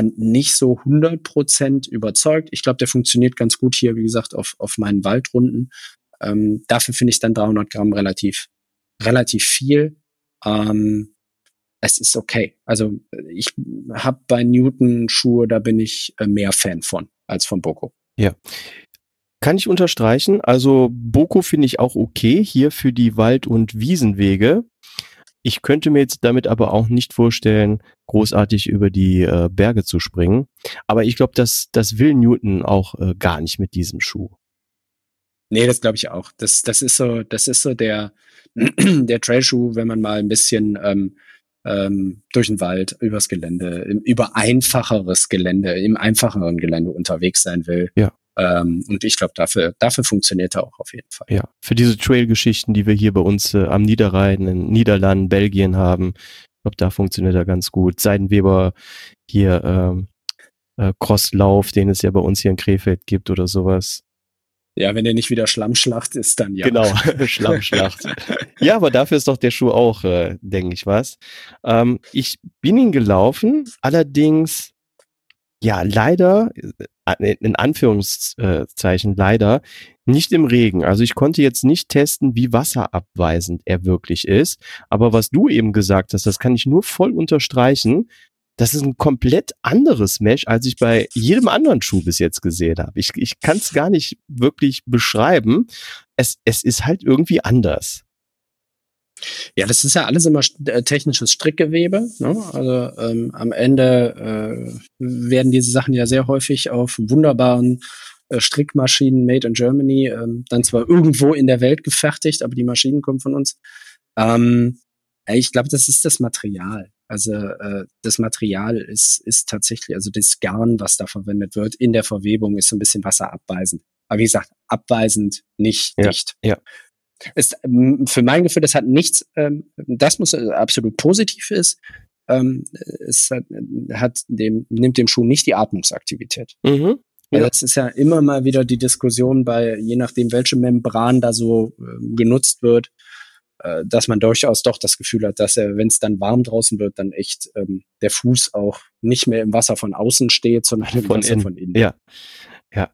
C: nicht so 100% überzeugt. Ich glaube, der funktioniert ganz gut hier, wie gesagt, auf auf meinen Waldrunden. Ähm, dafür finde ich dann 300 Gramm relativ relativ viel. Ähm, es ist okay. Also ich habe bei Newton Schuhe, da bin ich äh, mehr Fan von als von Boko.
B: Kann ich unterstreichen. Also Boko finde ich auch okay hier für die Wald- und Wiesenwege. Ich könnte mir jetzt damit aber auch nicht vorstellen, großartig über die äh, Berge zu springen. Aber ich glaube, das, das will Newton auch äh, gar nicht mit diesem Schuh.
C: Nee, das glaube ich auch. Das, das ist so, das ist so der, <clears throat> der Trailschuh, wenn man mal ein bisschen ähm, ähm, durch den Wald, übers Gelände, im, über einfacheres Gelände, im einfacheren Gelände unterwegs sein will.
B: Ja.
C: Ähm, und ich glaube, dafür, dafür funktioniert er auch auf jeden Fall.
B: Ja, für diese Trail-Geschichten, die wir hier bei uns äh, am Niederrhein, in Niederlanden, Belgien haben, ich glaube, da funktioniert er ganz gut. Seidenweber hier ähm, äh, Crosslauf, den es ja bei uns hier in Krefeld gibt oder sowas.
C: Ja, wenn der nicht wieder Schlammschlacht ist, dann ja.
B: Genau, <laughs> Schlammschlacht. ja, aber dafür ist doch der Schuh auch, äh, denke ich, was. Ähm, ich bin ihn gelaufen, allerdings, ja, leider, äh, in Anführungszeichen leider, nicht im Regen. Also ich konnte jetzt nicht testen, wie wasserabweisend er wirklich ist. Aber was du eben gesagt hast, das kann ich nur voll unterstreichen. Das ist ein komplett anderes Mesh, als ich bei jedem anderen Schuh bis jetzt gesehen habe. Ich, ich kann es gar nicht wirklich beschreiben. Es, es ist halt irgendwie anders.
C: Ja, das ist ja alles immer äh, technisches Strickgewebe. Ne? Also ähm, am Ende äh, werden diese Sachen ja sehr häufig auf wunderbaren äh, Strickmaschinen made in Germany ähm, dann zwar irgendwo in der Welt gefertigt, aber die Maschinen kommen von uns. Ähm, ich glaube, das ist das Material. Also äh, das Material ist, ist tatsächlich, also das Garn, was da verwendet wird, in der Verwebung ist so ein bisschen wasserabweisend. Aber wie gesagt, abweisend, nicht
B: ja,
C: dicht.
B: Ja.
C: Ist, ähm, für mein Gefühl, das hat nichts, ähm, das muss äh, absolut positiv ist. Ähm, es hat, hat dem, nimmt dem Schuh nicht die Atmungsaktivität.
B: Mhm.
C: Ja. Das ist ja immer mal wieder die Diskussion bei, je nachdem, welche Membran da so äh, genutzt wird, äh, dass man durchaus doch das Gefühl hat, dass er, wenn es dann warm draußen wird, dann echt ähm, der Fuß auch nicht mehr im Wasser von außen steht, sondern im
B: Von
C: Wasser
B: innen.
C: von innen.
B: Ja. Ja.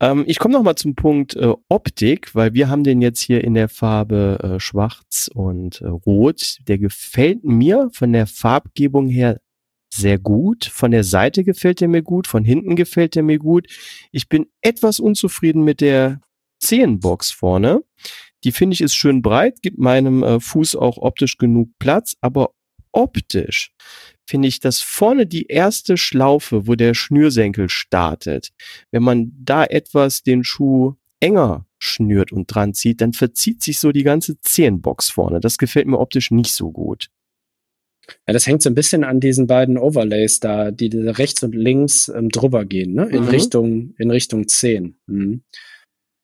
B: Ähm, ich komme noch mal zum Punkt äh, Optik, weil wir haben den jetzt hier in der Farbe äh, Schwarz und äh, Rot. Der gefällt mir von der Farbgebung her sehr gut. Von der Seite gefällt er mir gut, von hinten gefällt er mir gut. Ich bin etwas unzufrieden mit der Zehenbox vorne. Die finde ich ist schön breit, gibt meinem äh, Fuß auch optisch genug Platz, aber optisch finde ich, dass vorne die erste Schlaufe, wo der Schnürsenkel startet, wenn man da etwas den Schuh enger schnürt und dran zieht, dann verzieht sich so die ganze Zehenbox vorne. Das gefällt mir optisch nicht so gut.
C: Ja, das hängt so ein bisschen an diesen beiden Overlays da, die rechts und links ähm, drüber gehen, ne? In
B: Mhm.
C: Richtung, in Richtung 10. Mhm.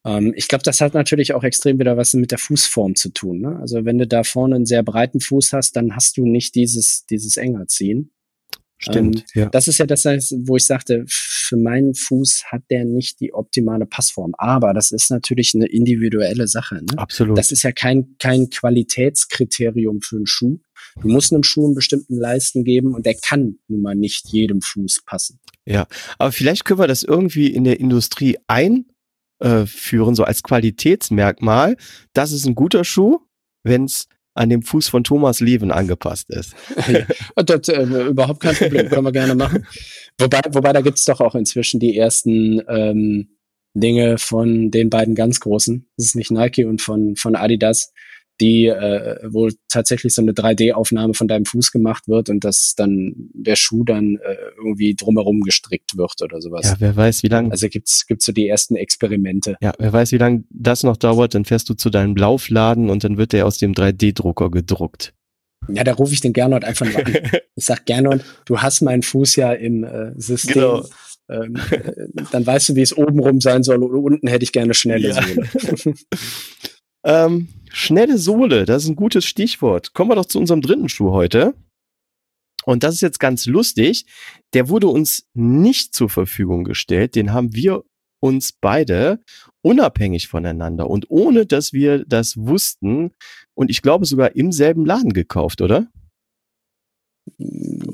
C: Ähm, ich glaube, das hat natürlich auch extrem wieder was mit der Fußform zu tun. Ne? Also wenn du da vorne einen sehr breiten Fuß hast, dann hast du nicht dieses, dieses enger ziehen.
B: Stimmt, ja.
C: Das ist ja das, wo ich sagte, für meinen Fuß hat der nicht die optimale Passform. Aber das ist natürlich eine individuelle Sache. Ne?
B: Absolut.
C: Das ist ja kein, kein Qualitätskriterium für einen Schuh. Du musst einem Schuh einen bestimmten Leisten geben und der kann nun mal nicht jedem Fuß passen.
B: Aber vielleicht können wir das irgendwie in der Industrie einführen, so als Qualitätsmerkmal. Das ist ein guter Schuh, wenn es an dem Fuß von Thomas Leven angepasst ist.
C: Das, äh, überhaupt kein Problem, können wir gerne machen. Wobei, wobei da gibt's doch auch inzwischen die ersten ähm, Dinge von den beiden ganz großen. Das ist nicht Nike und von, von Adidas, die äh, wo tatsächlich so eine 3D-Aufnahme von deinem Fuß gemacht wird und dass dann der Schuh dann äh, irgendwie drumherum gestrickt wird oder sowas.
B: Ja, wer weiß, wie lange
C: Also gibt's gibt's so die ersten Experimente.
B: ja, wer weiß, wie lange das noch dauert, dann fährst du zu deinem Laufladen und dann wird der aus dem 3D-Drucker gedruckt.
C: Ja, da rufe ich den Gernot einfach mal an. <laughs> Ich sag Gernot, du hast meinen Fuß ja im äh, System.
B: Genau.
C: Ähm, äh, dann weißt du, wie es oben rum sein soll. Und unten hätte ich gerne schnelle
B: Ja.
C: Sohle. <laughs>
B: Ähm, schnelle Sohle, das ist ein gutes Stichwort. Kommen wir doch zu unserem dritten Schuh heute. Und das ist jetzt ganz lustig. Der wurde uns nicht zur Verfügung gestellt. Den haben wir uns beide unabhängig voneinander und ohne dass wir das wussten und ich glaube sogar im selben Laden gekauft, oder?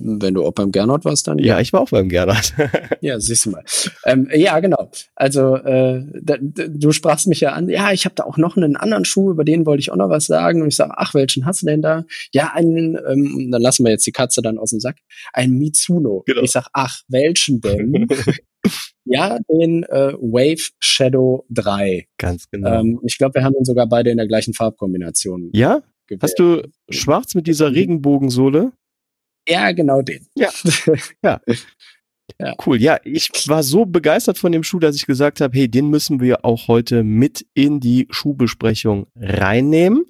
C: Wenn du auch beim Gernot warst, dann
B: Ja, ich war auch beim Gernot. <laughs>
C: Ja, siehst du mal. Ähm, ja, genau. Also äh, da, du sprachst mich ja an. Ja, ich habe da auch noch einen anderen Schuh, über den wollte ich auch noch was sagen. Und ich sage, ach, welchen hast du denn da? Ja, einen. Ähm, dann lassen wir jetzt die Katze dann aus dem Sack. Ein Mitsuno.
B: Genau.
C: Ich sag, ach, welchen denn? <laughs> ja, den äh, Wave Shadow 3.
B: Ganz genau.
C: Ähm, ich glaube, wir haben ihn sogar beide in der gleichen Farbkombination
B: ja?
C: gewählt.
B: Hast du schwarz mit dieser Regenbogensohle?
C: Ja, genau den. <laughs>
B: Cool, ja, ich war so begeistert von dem Schuh, dass ich gesagt habe, hey, den müssen wir auch heute mit in die Schuhbesprechung reinnehmen.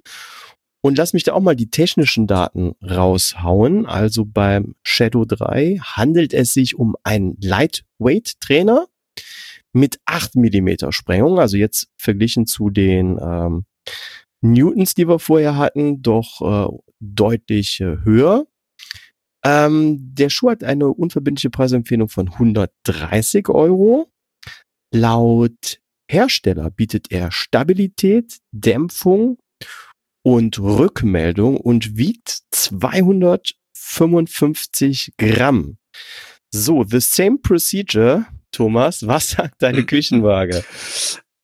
B: Und lass mich da auch mal die technischen Daten raushauen. Also beim Shadow 3 handelt es sich um einen Lightweight-Trainer mit 8 Millimeter Sprengung. Also jetzt verglichen zu den ähm, Newtons, die wir vorher hatten, doch äh, deutlich äh, höher. Ähm, der Schuh hat eine unverbindliche Preisempfehlung von 130 Euro. Laut Hersteller bietet er Stabilität, Dämpfung und Rückmeldung und wiegt 255 Gramm. So, the same procedure, Thomas. Was sagt deine <laughs> Küchenwaage?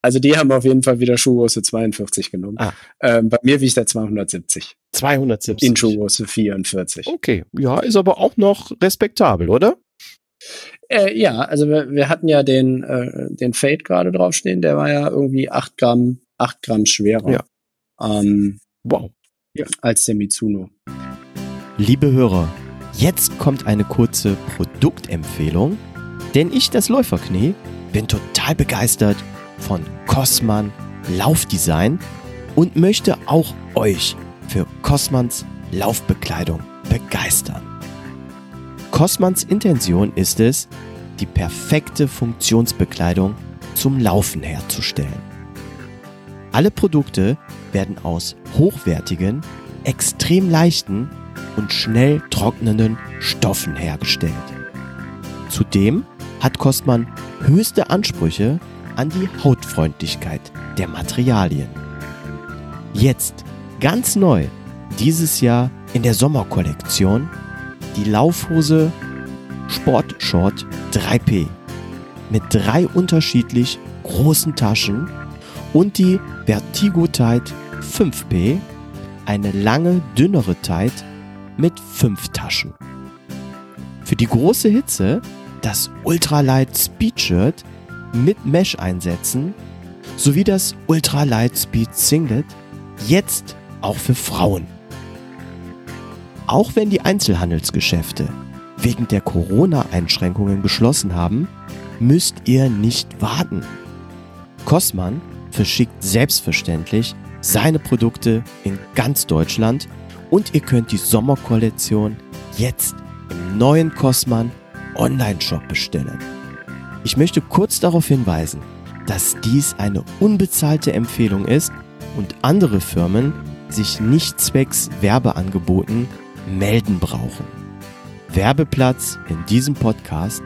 C: Also die haben auf jeden Fall wieder Schuhgröße 42 genommen.
B: Ah.
C: Ähm, bei mir wiegt er 270.
B: 270.
C: In Schuhgröße 44.
B: Okay, ja, ist aber auch noch respektabel, oder?
C: Äh, ja, also wir, wir hatten ja den, äh, den Fade gerade draufstehen, der war ja irgendwie 8 Gramm, 8 Gramm schwerer.
B: Ja.
C: Ähm,
B: Wow.
C: als der Mitsuno.
B: Liebe Hörer, jetzt kommt eine kurze Produktempfehlung, denn ich, das Läuferknie, bin total begeistert von Cosman Laufdesign und möchte auch euch für Cosmans Laufbekleidung begeistern. Cosmans Intention ist es, die perfekte Funktionsbekleidung zum Laufen herzustellen. Alle Produkte werden aus hochwertigen, extrem leichten und schnell trocknenden Stoffen hergestellt. Zudem hat Cosman höchste Ansprüche an die Hautfreundlichkeit der Materialien. Jetzt ganz neu dieses Jahr in der Sommerkollektion die Laufhose Sportshort 3P mit drei unterschiedlich großen Taschen und die Vertigo Tide 5P, eine lange, dünnere Tide mit fünf Taschen. Für die große Hitze das Ultralight Speed Mit Mesh-Einsätzen sowie das Ultralight Speed Singlet jetzt auch für Frauen. Auch wenn die Einzelhandelsgeschäfte wegen der Corona-Einschränkungen geschlossen haben, müsst ihr nicht warten. Cosman verschickt selbstverständlich seine Produkte in ganz Deutschland und ihr könnt die Sommerkollektion jetzt im neuen Cosman Online-Shop bestellen. Ich möchte kurz darauf hinweisen, dass dies eine unbezahlte Empfehlung ist und andere Firmen sich nicht zwecks Werbeangeboten melden brauchen. Werbeplatz in diesem Podcast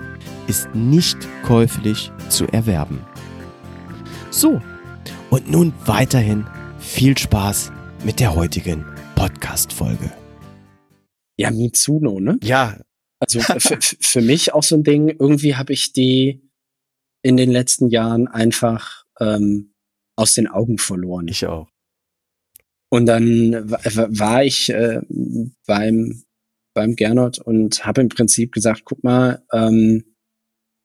B: ist nicht käuflich zu erwerben. So, und nun weiterhin viel Spaß mit der heutigen Podcast-Folge.
C: Ja, Mitsuno, ne?
B: Ja.
C: Also <laughs> für mich auch so ein Ding, irgendwie habe ich die in den letzten Jahren einfach ähm, aus den Augen verloren.
B: Ich auch.
C: Und dann war ich äh, beim, beim Gernot und habe im Prinzip gesagt, guck mal, ähm,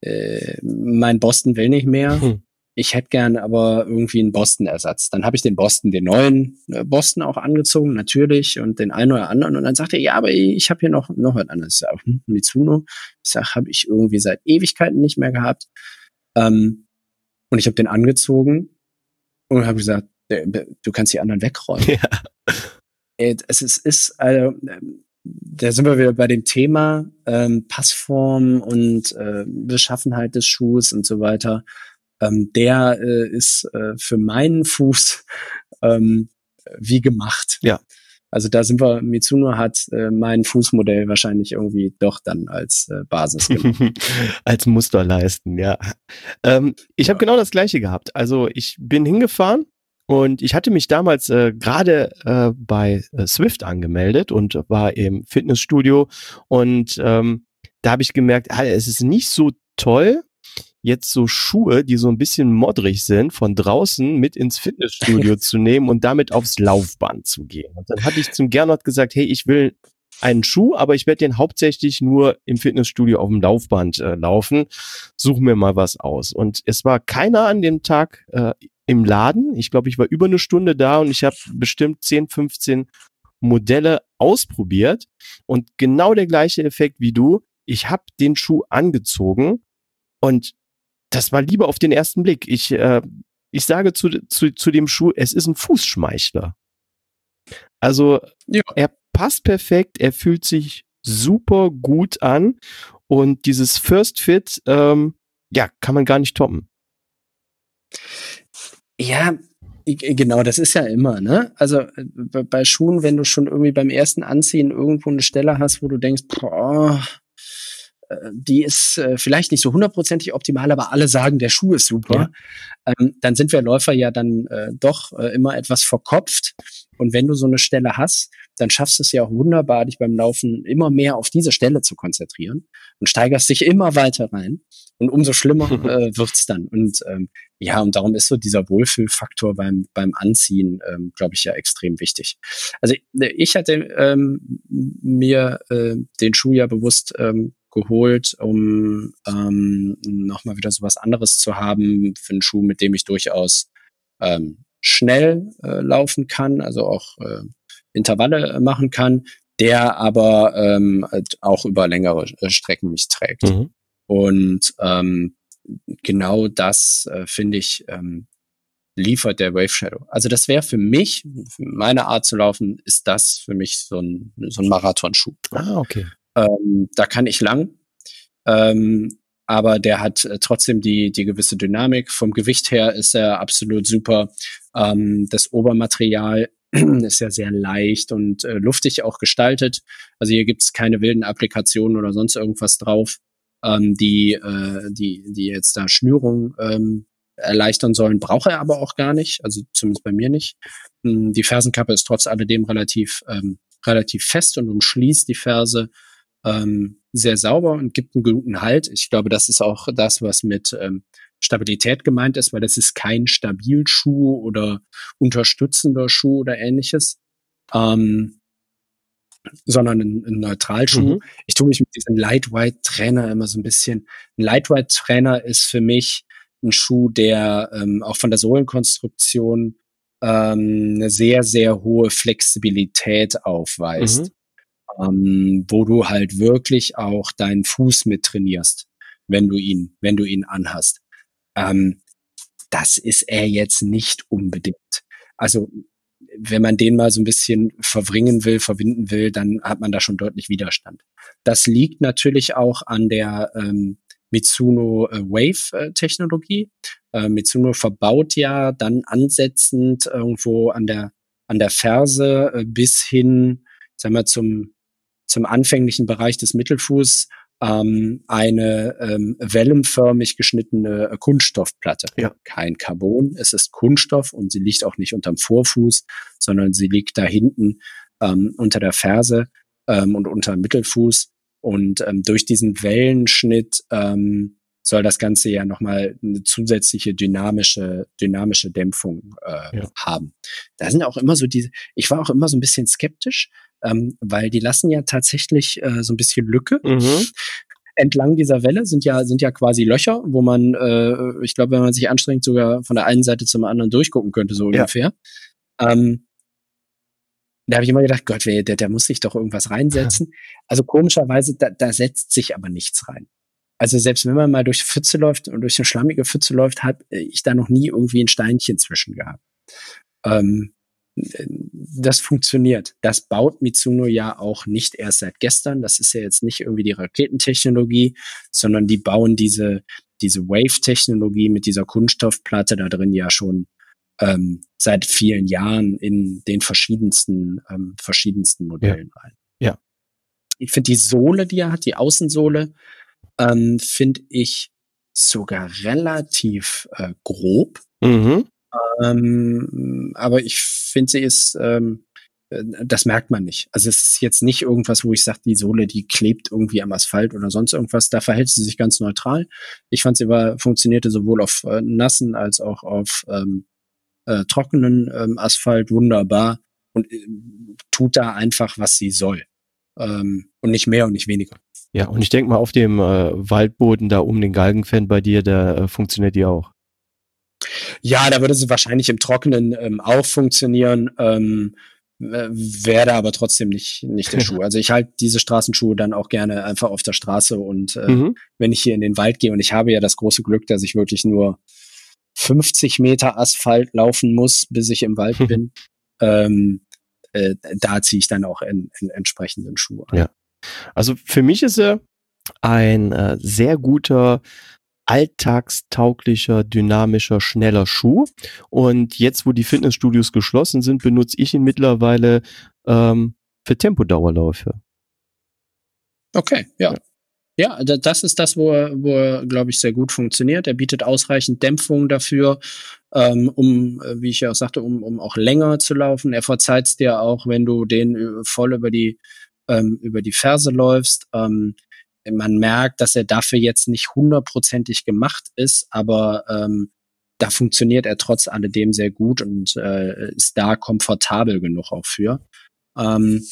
C: äh, mein Boston will nicht mehr. Hm. Ich hätte gern aber irgendwie einen Boston-Ersatz. Dann habe ich den Boston, den neuen äh, Boston auch angezogen, natürlich, und den einen oder anderen. Und dann sagte er, ja, aber ich habe hier noch, noch was anderes. Ich sag, hm, Mitsuno. Ich sag, habe ich irgendwie seit Ewigkeiten nicht mehr gehabt. Ähm, und ich habe den angezogen und habe gesagt, du kannst die anderen wegräumen. Ja. Es ist, ist also, da sind wir wieder bei dem Thema ähm, Passform und äh, Beschaffenheit des Schuhs und so weiter. Ähm, der äh, ist äh, für meinen Fuß <laughs> ähm, wie gemacht.
B: Ja.
C: Also da sind wir, Mitsuno hat äh, mein Fußmodell wahrscheinlich irgendwie doch dann als äh, Basis <laughs>
B: genommen. als Musterleisten, ja. Ähm, ich ja. habe genau das gleiche gehabt. Also ich bin hingefahren und ich hatte mich damals äh, gerade äh, bei äh, Swift angemeldet und war im Fitnessstudio und ähm, da habe ich gemerkt, ah, es ist nicht so toll, jetzt so Schuhe, die so ein bisschen modrig sind, von draußen mit ins Fitnessstudio <laughs> zu nehmen und damit aufs Laufband zu gehen. Und dann hatte ich zum Gernot gesagt, hey, ich will einen Schuh, aber ich werde den hauptsächlich nur im Fitnessstudio auf dem Laufband äh, laufen. Such mir mal was aus. Und es war keiner an dem Tag äh, im Laden. Ich glaube, ich war über eine Stunde da und ich habe bestimmt 10, 15 Modelle ausprobiert. Und genau der gleiche Effekt wie du. Ich habe den Schuh angezogen und das war lieber auf den ersten Blick. Ich, äh, ich sage zu, zu, zu dem Schuh, es ist ein Fußschmeichler. Also ja. er passt perfekt, er fühlt sich super gut an und dieses First Fit, ähm, ja, kann man gar nicht toppen.
C: Ja, genau, das ist ja immer, ne? Also äh, bei Schuhen, wenn du schon irgendwie beim ersten Anziehen irgendwo eine Stelle hast, wo du denkst, boah, die ist äh, vielleicht nicht so hundertprozentig optimal, aber alle sagen, der Schuh ist super, ja. ähm, dann sind wir Läufer ja dann äh, doch äh, immer etwas verkopft. Und wenn du so eine Stelle hast, dann schaffst du es ja auch wunderbar, dich beim Laufen immer mehr auf diese Stelle zu konzentrieren und steigerst dich immer weiter rein. Und umso schlimmer <laughs> äh, wird's dann. Und ähm, ja, und darum ist so dieser Wohlfühlfaktor beim, beim Anziehen, ähm, glaube ich, ja extrem wichtig. Also ich hatte ähm, mir äh, den Schuh ja bewusst ähm, geholt, um ähm, nochmal wieder so was anderes zu haben für einen Schuh, mit dem ich durchaus ähm, schnell äh, laufen kann, also auch äh, Intervalle machen kann, der aber ähm, auch über längere äh, Strecken mich trägt. Mhm. Und ähm, genau das äh, finde ich ähm, liefert der Wave Shadow. Also das wäre für mich, für meine Art zu laufen, ist das für mich so ein, so ein Marathonschuh.
B: Ah, okay.
C: Ähm, da kann ich lang. Ähm, aber der hat äh, trotzdem die, die gewisse Dynamik. Vom Gewicht her ist er absolut super. Ähm, das Obermaterial <clears throat> ist ja sehr leicht und äh, luftig auch gestaltet. Also hier gibt's keine wilden Applikationen oder sonst irgendwas drauf, ähm, die, äh, die, die jetzt da Schnürung ähm, erleichtern sollen, braucht er aber auch gar nicht, also zumindest bei mir nicht. Hm, die Fersenkappe ist trotz alledem relativ, ähm, relativ fest und umschließt die Ferse ähm, sehr sauber und gibt einen guten Halt. Ich glaube, das ist auch das, was mit ähm, Stabilität gemeint ist, weil das ist kein Stabilschuh oder unterstützender Schuh oder ähnliches, ähm, sondern ein, ein Neutralschuh. Mhm. Ich tue mich mit diesem Lightweight Trainer immer so ein bisschen. Ein Lightweight Trainer ist für mich ein Schuh, der ähm, auch von der Sohlenkonstruktion ähm, eine sehr, sehr hohe Flexibilität aufweist, mhm. Ähm, wo du halt wirklich auch deinen Fuß mit trainierst, wenn du ihn, wenn du ihn anhast. Ähm, das ist er jetzt nicht unbedingt. Also wenn man den mal so ein bisschen verwringen will, verwinden will, dann hat man da schon deutlich Widerstand. Das liegt natürlich auch an der ähm, Mitsuno äh, Wave-Technologie. Äh, Mitsuno verbaut ja dann ansetzend irgendwo an der an der Ferse äh, bis hin, sagen wir zum zum anfänglichen Bereich des Mittelfuß ähm, eine ähm, wellenförmig geschnittene äh, Kunststoffplatte. Ja. Kein Carbon, es ist Kunststoff und sie liegt auch nicht unterm Vorfuß, sondern sie liegt da hinten ähm, unter der Ferse ähm, und unter dem Mittelfuß. Und ähm, durch diesen Wellenschnitt ähm, soll das Ganze ja nochmal eine zusätzliche dynamische, dynamische Dämpfung äh, ja. haben. Da sind auch immer so diese, ich war auch immer so ein bisschen skeptisch, ähm, weil die lassen ja tatsächlich äh, so ein bisschen Lücke. Mhm. Entlang dieser Welle sind ja sind ja quasi Löcher, wo man, äh, ich glaube, wenn man sich anstrengt, sogar von der einen Seite zum anderen durchgucken könnte, so ja. ungefähr. Ähm, da habe ich immer gedacht, Gott, der, der muss sich doch irgendwas reinsetzen. <laughs> Also komischerweise, da, da setzt sich aber nichts rein. Also selbst wenn man mal durch Pfütze läuft und durch eine schlammige Pfütze läuft, habe ich da noch nie irgendwie ein Steinchen zwischen gehabt. Ähm, das funktioniert. Das baut Mitsuno ja auch nicht erst seit gestern. Das ist ja jetzt nicht irgendwie die Raketentechnologie, sondern die bauen diese, diese Wave-Technologie mit dieser Kunststoffplatte da drin ja schon ähm, seit vielen Jahren in den verschiedensten, ähm, verschiedensten Modellen
B: ja.
C: rein.
B: Ja.
C: Ich finde die Sohle, die er hat, die Außensohle, ähm, finde ich sogar relativ äh, grob. Mhm. Ähm, aber ich finde, sie ist, ähm, äh, das merkt man nicht. Also es ist jetzt nicht irgendwas, wo ich sage, die Sohle, die klebt irgendwie am Asphalt oder sonst irgendwas. Da verhält sie sich ganz neutral. Ich fand sie aber funktionierte sowohl auf äh, nassen als auch auf ähm, äh, trockenen ähm, Asphalt wunderbar und äh, tut da einfach, was sie soll. Ähm, und nicht mehr und nicht weniger.
B: Ja, und ich denke mal, auf dem äh, Waldboden da um den Galgenfan bei dir, da äh, funktioniert die auch.
C: Ja, da würde sie wahrscheinlich im Trockenen ähm, auch funktionieren. Ähm, wäre aber trotzdem nicht, nicht der <laughs> Schuh. Also ich halte diese Straßenschuhe dann auch gerne einfach auf der Straße und äh, mhm. wenn ich hier in den Wald gehe und ich habe ja das große Glück, dass ich wirklich nur 50 Meter Asphalt laufen muss, bis ich im Wald <laughs> bin, ähm, äh, da ziehe ich dann auch in, in entsprechenden Schuhe
B: an. Ja. Also für mich ist er ein äh, sehr guter alltagstauglicher, dynamischer, schneller Schuh. Und jetzt, wo die Fitnessstudios geschlossen sind, benutze ich ihn mittlerweile ähm, für Tempodauerläufe.
C: Okay, ja. ja. Das ist das, wo er, wo er glaube ich, sehr gut funktioniert. Er bietet ausreichend Dämpfung dafür, ähm, um, äh, wie ich ja auch sagte, um, um auch länger zu laufen. Er verzeiht dir auch, wenn du den äh, voll über die, ähm, über die Ferse läufst. Ähm, man merkt, dass er dafür jetzt nicht hundertprozentig gemacht ist, aber ähm, da funktioniert er trotz alledem sehr gut und äh, ist da komfortabel genug auch für. Ähm,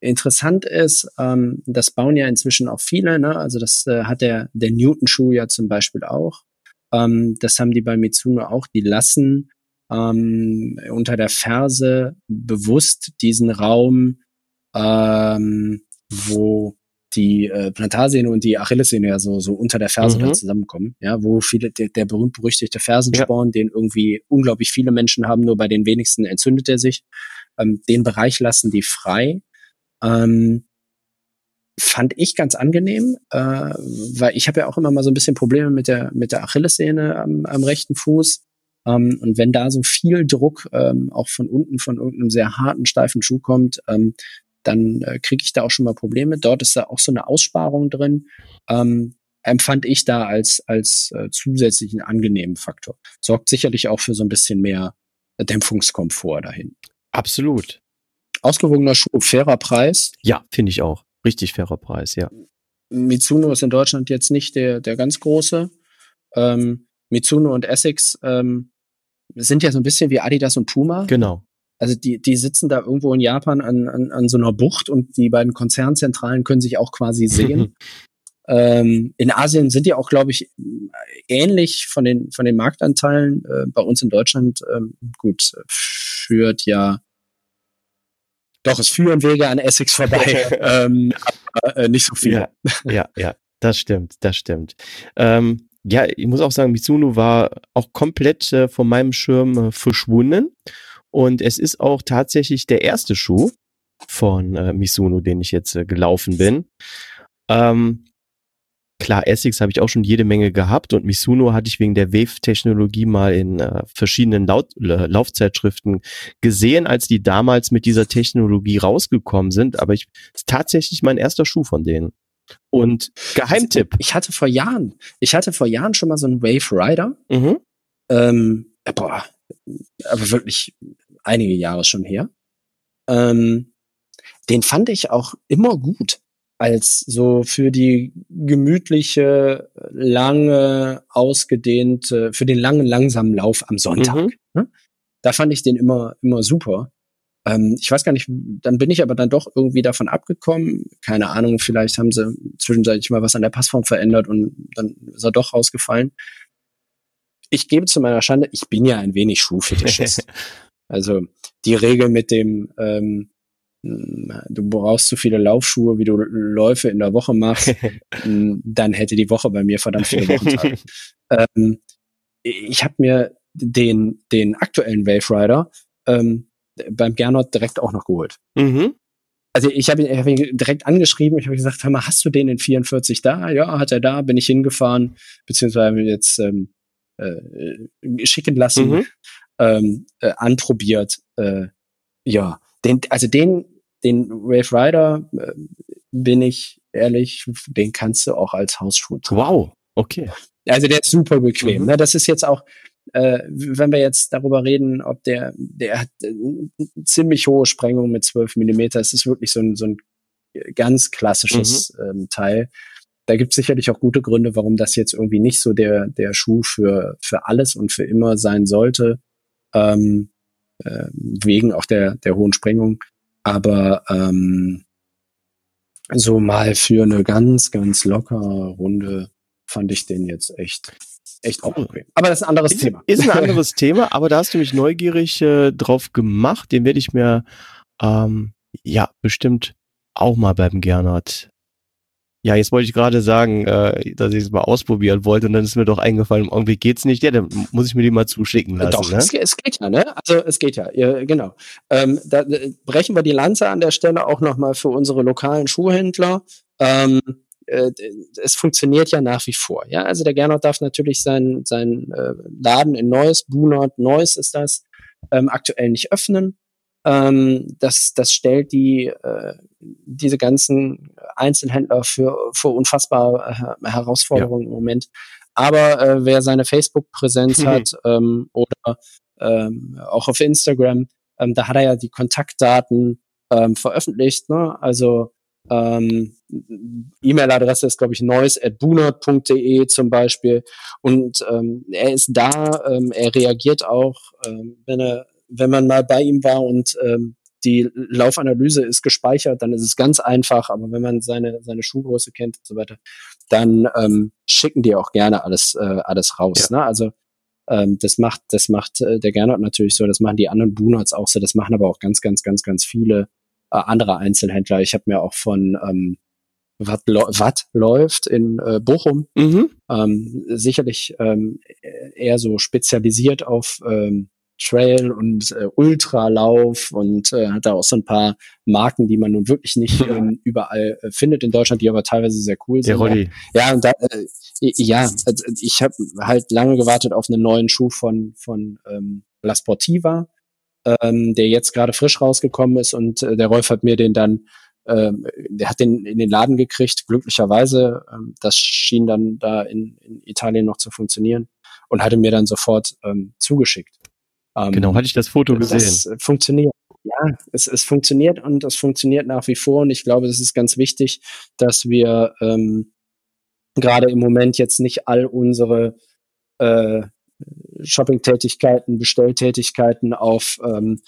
C: interessant ist, ähm, das bauen ja inzwischen auch viele, ne? also das äh, hat der, der Newton-Schuh ja zum Beispiel auch. Ähm, das haben die bei Mitsuno auch, die lassen ähm, unter der Ferse bewusst diesen Raum, ähm, wo die äh, Plantarsehne und die Achillessehne ja so, so unter der Ferse mhm. zusammenkommen, ja, wo viele, der, der berühmt-berüchtigte Fersensporn, ja. den irgendwie unglaublich viele Menschen haben, nur bei den wenigsten entzündet er sich. Ähm, den Bereich lassen die frei. Ähm, fand ich ganz angenehm, äh, weil ich habe ja auch immer mal so ein bisschen Probleme mit der mit der Achillessehne am, am rechten Fuß. Ähm, und wenn da so viel Druck ähm, auch von unten von irgendeinem sehr harten, steifen Schuh kommt, ähm, dann äh, kriege ich da auch schon mal Probleme. Dort ist da auch so eine Aussparung drin. Ähm, empfand ich da als, als äh, zusätzlichen angenehmen Faktor. Sorgt sicherlich auch für so ein bisschen mehr Dämpfungskomfort dahin.
B: Absolut.
C: Ausgewogener Schuh, fairer Preis.
B: Ja, finde ich auch. Richtig fairer Preis, ja.
C: Mitsuno ist in Deutschland jetzt nicht der, der ganz große. Ähm, Mitsuno und Essex ähm, sind ja so ein bisschen wie Adidas und Puma.
B: Genau.
C: Also die, die sitzen da irgendwo in Japan an, an, an so einer Bucht und die beiden Konzernzentralen können sich auch quasi sehen. <laughs> ähm, in Asien sind die auch, glaube ich, ähnlich von den, von den Marktanteilen. Äh, bei uns in Deutschland, ähm, gut, führt ja doch, es führen Wege an Essex vorbei, <laughs> ähm, aber äh, nicht so viel.
B: Ja, ja, ja, das stimmt, das stimmt. Ähm, ja, ich muss auch sagen, Mizuno war auch komplett äh, von meinem Schirm äh, verschwunden. Und es ist auch tatsächlich der erste Schuh von äh, Misuno, den ich jetzt äh, gelaufen bin. Ähm, klar, Essex habe ich auch schon jede Menge gehabt und Misuno hatte ich wegen der Wave-Technologie mal in äh, verschiedenen Laut Laufzeitschriften gesehen, als die damals mit dieser Technologie rausgekommen sind. Aber ich ist tatsächlich mein erster Schuh von denen. Und Geheimtipp.
C: Ich hatte vor Jahren, ich hatte vor Jahren schon mal so einen Wave Rider. Mhm. Ähm, boah, aber wirklich einige Jahre schon her. Ähm, den fand ich auch immer gut als so für die gemütliche, lange, ausgedehnte, für den langen, langsamen Lauf am Sonntag. Mhm. Ne? Da fand ich den immer, immer super. Ähm, ich weiß gar nicht, dann bin ich aber dann doch irgendwie davon abgekommen. Keine Ahnung, vielleicht haben sie zwischenzeitlich mal was an der Passform verändert und dann ist er doch rausgefallen ich gebe zu meiner Schande, ich bin ja ein wenig Schuhfetischist. <laughs> also die Regel mit dem, ähm, du brauchst zu viele Laufschuhe, wie du Läufe in der Woche machst, <laughs> dann hätte die Woche bei mir verdammt viele Wochentage. <laughs> ähm, ich habe mir den, den aktuellen Wave Rider ähm, beim Gernot direkt auch noch geholt. Mhm. Also ich habe ihn, hab ihn direkt angeschrieben, ich habe gesagt, hör mal, hast du den in 44 da? Ja, hat er da, bin ich hingefahren, beziehungsweise jetzt ähm, äh, schicken lassen, mhm. Ähm, äh, anprobiert. Äh, ja, den, also den, den Wave Rider äh, bin ich ehrlich, den kannst du auch als Hausschuh
B: tragen. Wow, okay.
C: Also der ist super bequem. Mhm. Ne? Das ist jetzt auch, äh, wenn wir jetzt darüber reden, ob der, der hat äh, ziemlich hohe Sprengung mit 12 Millimeter. Es ist wirklich so ein, so ein ganz klassisches mhm. ähm, Teil da gibt es sicherlich auch gute Gründe, warum das jetzt irgendwie nicht so der, der Schuh für, für alles und für immer sein sollte, ähm, äh, wegen auch der, der hohen Sprengung. Aber ähm, so mal für eine ganz, ganz lockere Runde fand ich den jetzt echt echt auch okay. Aber das ist ein anderes
B: ist,
C: Thema.
B: Ist ein <laughs> anderes Thema, aber da hast du mich neugierig äh, drauf gemacht. Den werde ich mir ähm, ja bestimmt auch mal beim Gernot ja, jetzt wollte ich gerade sagen, äh, dass ich es mal ausprobieren wollte und dann ist mir doch eingefallen, irgendwie geht's nicht. Ja, dann muss ich mir die mal zuschicken lassen. Doch,
C: ne? es, es, geht ja, ne? Also es geht ja, ja genau. Ähm, da äh, brechen wir die Lanze an der Stelle auch nochmal für unsere lokalen Schuhhändler. Ähm, äh, es funktioniert ja nach wie vor. Ja, also der Gernot darf natürlich seinen sein, äh, Laden in Neuss, Bunert, Neuss ist das, ähm, aktuell nicht öffnen. Ähm, das, das stellt die, äh, diese ganzen Einzelhändler für, für unfassbare äh, Herausforderungen ja. im Moment. Aber äh, wer seine Facebook-Präsenz mhm. hat ähm, oder ähm, auch auf Instagram, ähm, da hat er ja die Kontaktdaten ähm, veröffentlicht. Ne? Also ähm, E-Mail-Adresse ist, glaube ich, neues.bunert.de zum Beispiel. Und ähm, er ist da, ähm, er reagiert auch, ähm, wenn er wenn man mal bei ihm war und ähm, die Laufanalyse ist gespeichert, dann ist es ganz einfach. Aber wenn man seine, seine Schuhgröße kennt und so weiter, dann ähm, schicken die auch gerne alles, äh, alles raus. Ja. Ne? Also Ähm, das macht, das macht äh, der Gernot natürlich so, das machen die anderen Boonuts auch so, das machen aber auch ganz, ganz, ganz, ganz viele äh, andere Einzelhändler. Ich habe mir auch von ähm, was, was läuft in äh, Bochum, mhm. ähm, sicherlich ähm, eher so spezialisiert auf ähm, Trail und äh, Ultralauf und äh, hat da auch so ein paar Marken, die man nun wirklich nicht ähm, überall äh, findet in Deutschland, die aber teilweise sehr cool sind. Der Rolli. Ja, und da, äh, ja, also ich habe halt lange gewartet auf einen neuen Schuh von von ähm, La Sportiva, ähm, der jetzt gerade frisch rausgekommen ist und äh, der Rolf hat mir den dann ähm, der hat den in den Laden gekriegt, glücklicherweise. Ähm, das schien dann da in, in Italien noch zu funktionieren und hatte mir dann sofort ähm, zugeschickt.
B: Ähm, genau, hatte ich das Foto gesehen.
C: Das funktioniert. Ja, es, es funktioniert und es funktioniert nach wie vor. Und ich glaube, es ist ganz wichtig, dass wir ähm, gerade im Moment jetzt nicht all unsere äh, Shopping-Tätigkeiten, Bestelltätigkeiten auf ähm,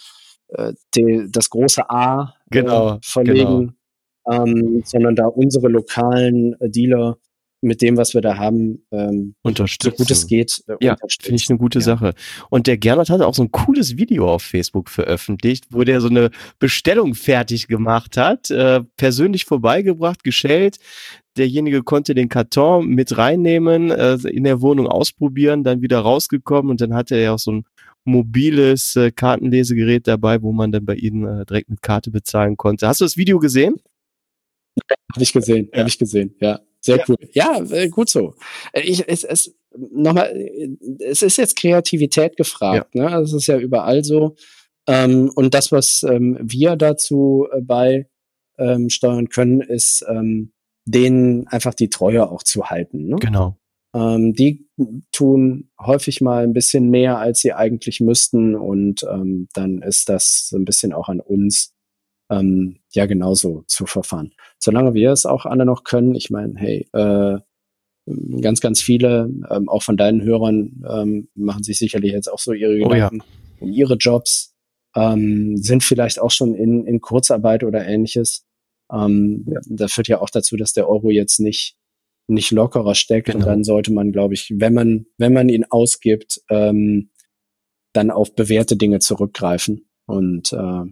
C: äh, die, das große A
B: äh, genau,
C: verlegen, genau. Ähm, sondern da unsere lokalen äh, Dealer mit dem, was wir da haben, ähm,
B: unterstützen.
C: so gut es geht.
B: Äh, ja, finde ich eine gute ja. Sache. Und der Gernot hat auch so ein cooles Video auf Facebook veröffentlicht, wo der so eine Bestellung fertig gemacht hat, äh, persönlich vorbeigebracht, gestellt. Derjenige konnte den Karton mit reinnehmen, äh, in der Wohnung ausprobieren, dann wieder rausgekommen und dann hatte er auch so ein mobiles äh, Kartenlesegerät dabei, wo man dann bei ihnen äh, direkt mit Karte bezahlen konnte. Hast du das Video gesehen?
C: Habe ich gesehen, ja. habe ich gesehen, ja. Sehr cool. Ja, äh, gut so. Äh, ich, es, es, nochmal, äh, es ist jetzt Kreativität gefragt. Ja. Ne? Das ist ja überall so. Ähm, und das, was ähm, wir dazu äh, bei ähm, steuern können, ist, ähm, denen einfach die Treue auch zu halten. Ne?
B: Genau.
C: Ähm, die tun häufig mal ein bisschen mehr, als sie eigentlich müssten. Und ähm, dann ist das so ein bisschen auch an uns, ähm, ja genauso zu verfahren. Solange wir es auch alle noch können, ich meine, hey, äh, ganz, ganz viele, ähm, auch von deinen Hörern, ähm, machen sich sicherlich jetzt auch so ihre Gedanken oh, ja. um ihre Jobs, ähm, sind vielleicht auch schon in, in Kurzarbeit oder ähnliches. Ähm, ja. Das führt ja auch dazu, dass der Euro jetzt nicht nicht lockerer steckt genau. und dann sollte man, glaube ich, wenn man wenn man ihn ausgibt, ähm, dann auf bewährte Dinge zurückgreifen und äh,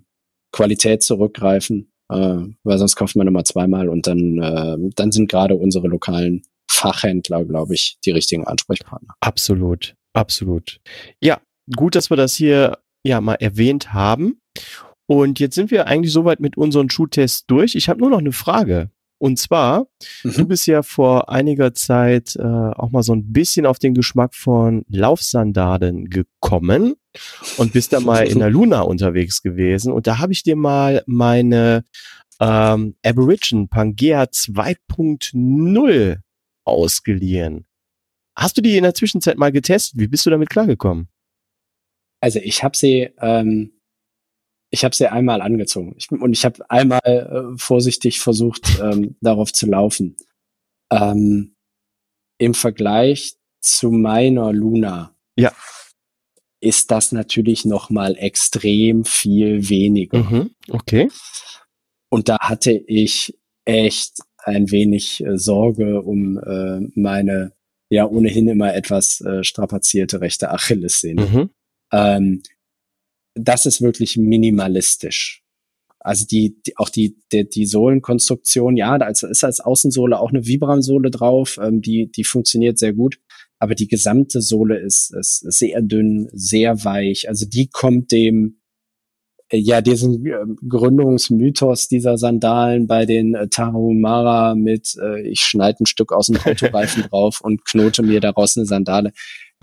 C: Qualität zurückgreifen, äh, weil sonst kauft man immer zweimal und dann, äh, dann sind gerade unsere lokalen Fachhändler, glaube ich, die richtigen Ansprechpartner.
B: Absolut, absolut. Ja, gut, dass wir das hier ja mal erwähnt haben. Und jetzt sind wir eigentlich soweit mit unseren Schuhtests durch. Ich habe nur noch eine Frage. Und zwar, mhm. du bist ja vor einiger Zeit äh, auch mal so ein bisschen auf den Geschmack von Laufsandalen gekommen und bist da mal in der <laughs> Luna unterwegs gewesen. Und da habe ich dir mal meine ähm, Aborigin Pangea 2.0 ausgeliehen. Hast du die in der Zwischenzeit mal getestet? Wie bist du damit klargekommen?
C: Also ich habe sie ähm, ich habe sie einmal angezogen ich, und ich habe einmal äh, vorsichtig versucht, ähm, <laughs> darauf zu laufen. Ähm, Im Vergleich zu meiner Luna
B: ja.
C: ist das natürlich noch mal extrem viel weniger.
B: Mhm, okay.
C: Und da hatte ich echt ein wenig äh, Sorge um äh, meine ja ohnehin immer etwas äh, strapazierte rechte Achillessehne. Mhm. Ähm, das ist wirklich minimalistisch. Also die, die auch die, die, die Sohlenkonstruktion, ja, da ist als Außensohle auch eine Vibram-Sohle drauf, ähm, die, die funktioniert sehr gut. Aber die gesamte Sohle ist, ist sehr dünn, sehr weich. Also die kommt dem, äh, ja, diesen äh, Gründungsmythos dieser Sandalen bei den äh, Tarahumara mit, äh, ich schneide ein Stück aus dem Autoreifen <laughs> drauf und knote mir daraus eine Sandale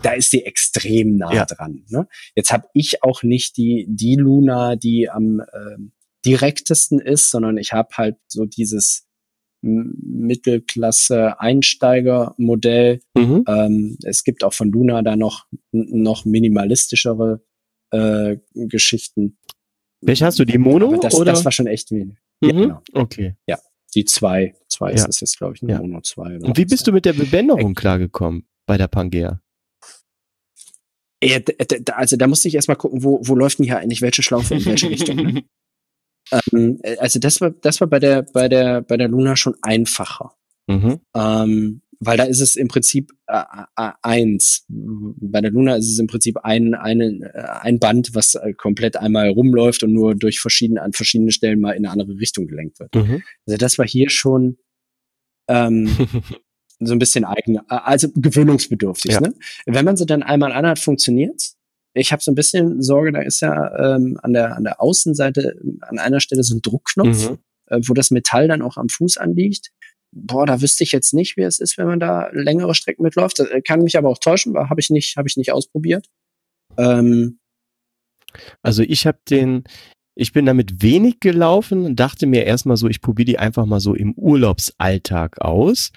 C: da ist die extrem nah ja. dran. Ne? Jetzt habe ich auch nicht die, die Luna, die am äh, direktesten ist, sondern ich habe halt so dieses Mittelklasse-Einsteiger-Modell. Mhm. Ähm, es gibt auch von Luna da noch, noch minimalistischere äh, Geschichten.
B: Welche hast du, die Mono?
C: Das, oder? das war schon echt wenig.
B: Mhm. Ja, genau. Okay.
C: Ja, die zwei. Zwei ja. ist das jetzt, glaube ich, eine ja. Mono 2.
B: Und wie bist du mit der Bebänderung klargekommen bei der Pangea?
C: Ja, also da musste ich erstmal gucken, wo, wo läuft denn hier eigentlich welche Schlaufe in welche <laughs> Richtung. Ne? ähm, äh, also das war, das war bei der, bei der, bei der Luna schon einfacher. Mhm. Ähm, weil da ist es im Prinzip äh, äh, eins. Bei der Luna ist es im Prinzip ein, ein, äh, ein Band, was komplett einmal rumläuft und nur durch verschiedene, an verschiedenen Stellen mal in eine andere Richtung gelenkt wird. Mhm. Also das war hier schon ähm, <laughs> so ein bisschen eigen, äh, also gewöhnungsbedürftig. Ja. Ne? Wenn man sie dann einmal anhat, funktioniert's. Ich habe so ein bisschen Sorge, da ist ja ähm, an der an der Außenseite an einer Stelle so ein Druckknopf, mhm. äh, wo das Metall dann auch am Fuß anliegt. Boah, da wüsste ich jetzt nicht, wie es ist, wenn man da längere Strecken mitläuft. Das äh, kann mich aber auch täuschen, habe ich nicht, habe ich nicht ausprobiert. Ähm,
B: also ich habe den, ich bin damit wenig gelaufen und dachte mir erstmal so, ich probiere die einfach mal so im Urlaubsalltag aus.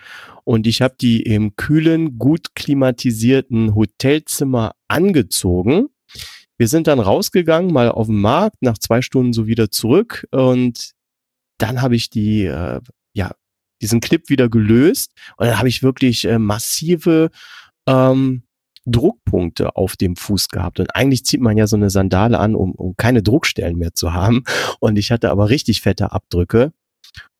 B: Und ich habe die im kühlen, gut klimatisierten Hotelzimmer angezogen. Wir sind dann rausgegangen, mal auf den Markt, nach zwei Stunden so wieder zurück und dann habe ich die, äh, ja, diesen Clip wieder gelöst und dann habe ich wirklich äh, massive ähm, Druckpunkte auf dem Fuß gehabt. Und eigentlich zieht man ja so eine Sandale an, um, um keine Druckstellen mehr zu haben. Und ich hatte aber richtig fette Abdrücke.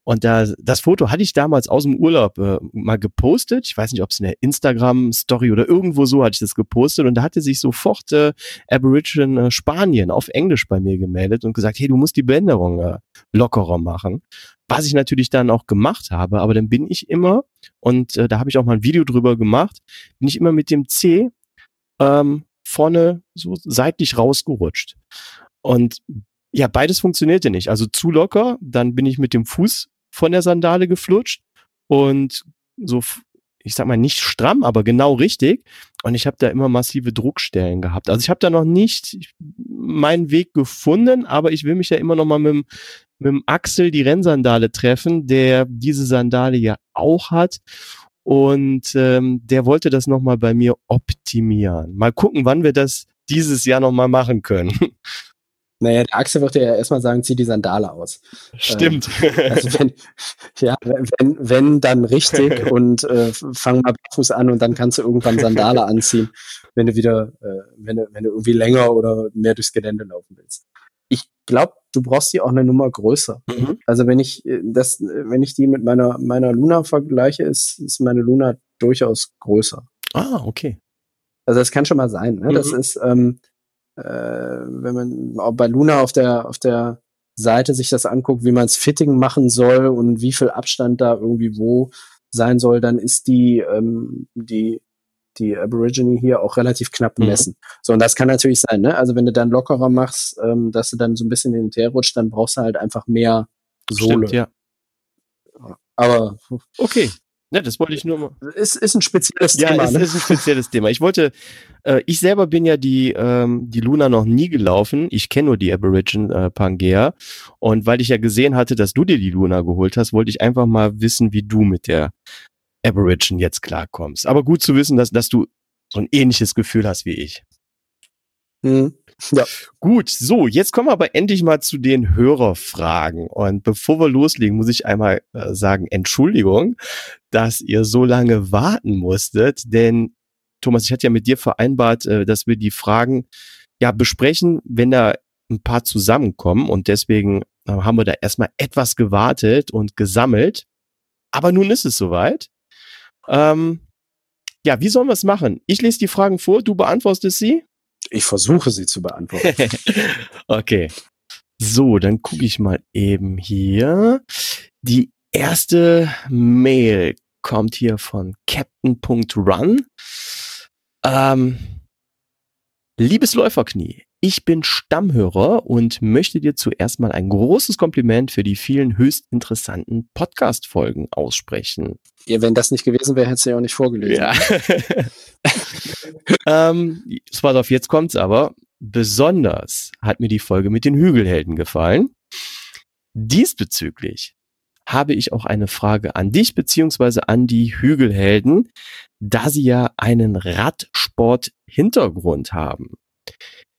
B: Und da, das Foto hatte ich damals aus dem Urlaub äh, mal gepostet. Ich weiß nicht, ob es eine Instagram-Story oder irgendwo so hatte ich das gepostet. Und da hatte sich sofort äh, Aboriginal äh, Spanien auf Englisch bei mir gemeldet und gesagt, hey, du musst die Beänderung äh, lockerer machen. Was ich natürlich dann auch gemacht habe. Aber dann bin ich immer, und äh, da habe ich auch mal ein Video drüber gemacht, bin ich immer mit dem C ähm, vorne so seitlich rausgerutscht. Und ja, beides funktionierte nicht. Also zu locker, dann bin ich mit dem Fuß von der Sandale geflutscht und so, ich sag mal, nicht stramm, aber genau richtig. Und ich habe da immer massive Druckstellen gehabt. Also ich habe da noch nicht meinen Weg gefunden, aber ich will mich ja immer noch mal mit, dem, mit dem Axel die Rennsandale treffen, der diese Sandale ja auch hat. Und ähm, der wollte das nochmal bei mir optimieren. Mal gucken, wann wir das dieses Jahr nochmal machen können. <laughs>
C: Naja, der Axel wird ja erstmal sagen, zieh die Sandale aus.
B: Stimmt.
C: Ähm, also wenn, <laughs> ja, wenn, wenn dann richtig <laughs> und äh, fang mal Fuß an und dann kannst du irgendwann Sandale <laughs> anziehen, wenn du wieder, äh, wenn du, wenn du irgendwie länger oder mehr durchs Gelände laufen willst. Ich glaube, du brauchst die auch eine Nummer größer. Mhm. Also wenn ich äh, das, wenn ich die mit meiner meiner Luna vergleiche, ist, ist meine Luna durchaus größer.
B: Ah, okay.
C: Also das kann schon mal sein. Ne? Mhm. Das ist ähm, äh, wenn man auch bei Luna auf der, auf der Seite sich das anguckt, wie man es Fitting machen soll und wie viel Abstand da irgendwie wo sein soll, dann ist die, ähm, die, die Aborigine hier auch relativ knapp mhm. bemessen. Mhm. So, und das kann natürlich sein, ne? Also wenn du dann lockerer machst, ähm, dass du dann so ein bisschen in den rutscht, dann brauchst du halt einfach mehr Sohle. Stimmt,
B: ja.
C: Aber
B: okay. Ja, das wollte ich nur mal.
C: Ist, ist ein spezielles
B: ja, Thema. Ja, ist, ne? ist ein spezielles Thema. Ich wollte, äh, ich selber bin ja die, ähm, die Luna noch nie gelaufen. Ich kenne nur die Aborigine äh, Pangea. Und weil ich ja gesehen hatte, dass du dir die Luna geholt hast, wollte ich einfach mal wissen, wie du mit der Aborigine jetzt klarkommst. Aber gut zu wissen, dass, dass du so ein ähnliches Gefühl hast wie ich.
C: Mhm. Ja.
B: Gut, so, jetzt kommen wir aber endlich mal zu den Hörerfragen. Und bevor wir loslegen, muss ich einmal äh, sagen, Entschuldigung, dass ihr so lange warten musstet, denn Thomas, ich hatte ja mit dir vereinbart, äh, dass wir die Fragen ja besprechen, wenn da ein paar zusammenkommen und deswegen äh, haben wir da erstmal etwas gewartet und gesammelt. Aber nun ist es soweit. Ähm, ja, wie sollen wir es machen? Ich lese die Fragen vor, du beantwortest sie.
C: Ich versuche sie zu beantworten. <laughs>
B: okay. So, dann gucke ich mal eben hier. Die erste Mail kommt hier von Captain.run. Ähm, liebes Läuferknie, ich bin Stammhörer und möchte dir zuerst mal ein großes Kompliment für die vielen höchst interessanten Podcast-Folgen aussprechen.
C: Ja, wenn das nicht gewesen wäre, hättest du ja auch nicht vorgelesen. Ja. <laughs>
B: ähm, pass auf, jetzt kommt's aber. Besonders hat mir die Folge mit den Hügelhelden gefallen. Diesbezüglich habe ich auch eine Frage an dich beziehungsweise an die Hügelhelden, da sie ja einen Radsport-Hintergrund haben.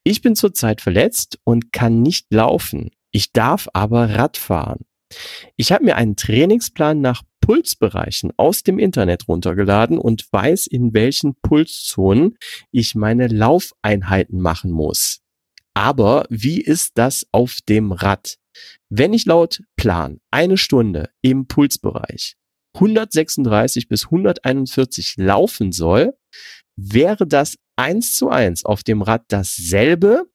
B: Ich bin zurzeit verletzt und kann nicht laufen. Ich darf aber Rad fahren. Ich habe mir einen Trainingsplan nach Pulsbereichen aus dem Internet runtergeladen und weiß, in welchen Pulszonen ich meine Laufeinheiten machen muss. Aber wie ist das auf dem Rad? Wenn ich laut Plan eine Stunde im Pulsbereich 136 bis 141 laufen soll, wäre das eins zu eins auf dem Rad dasselbe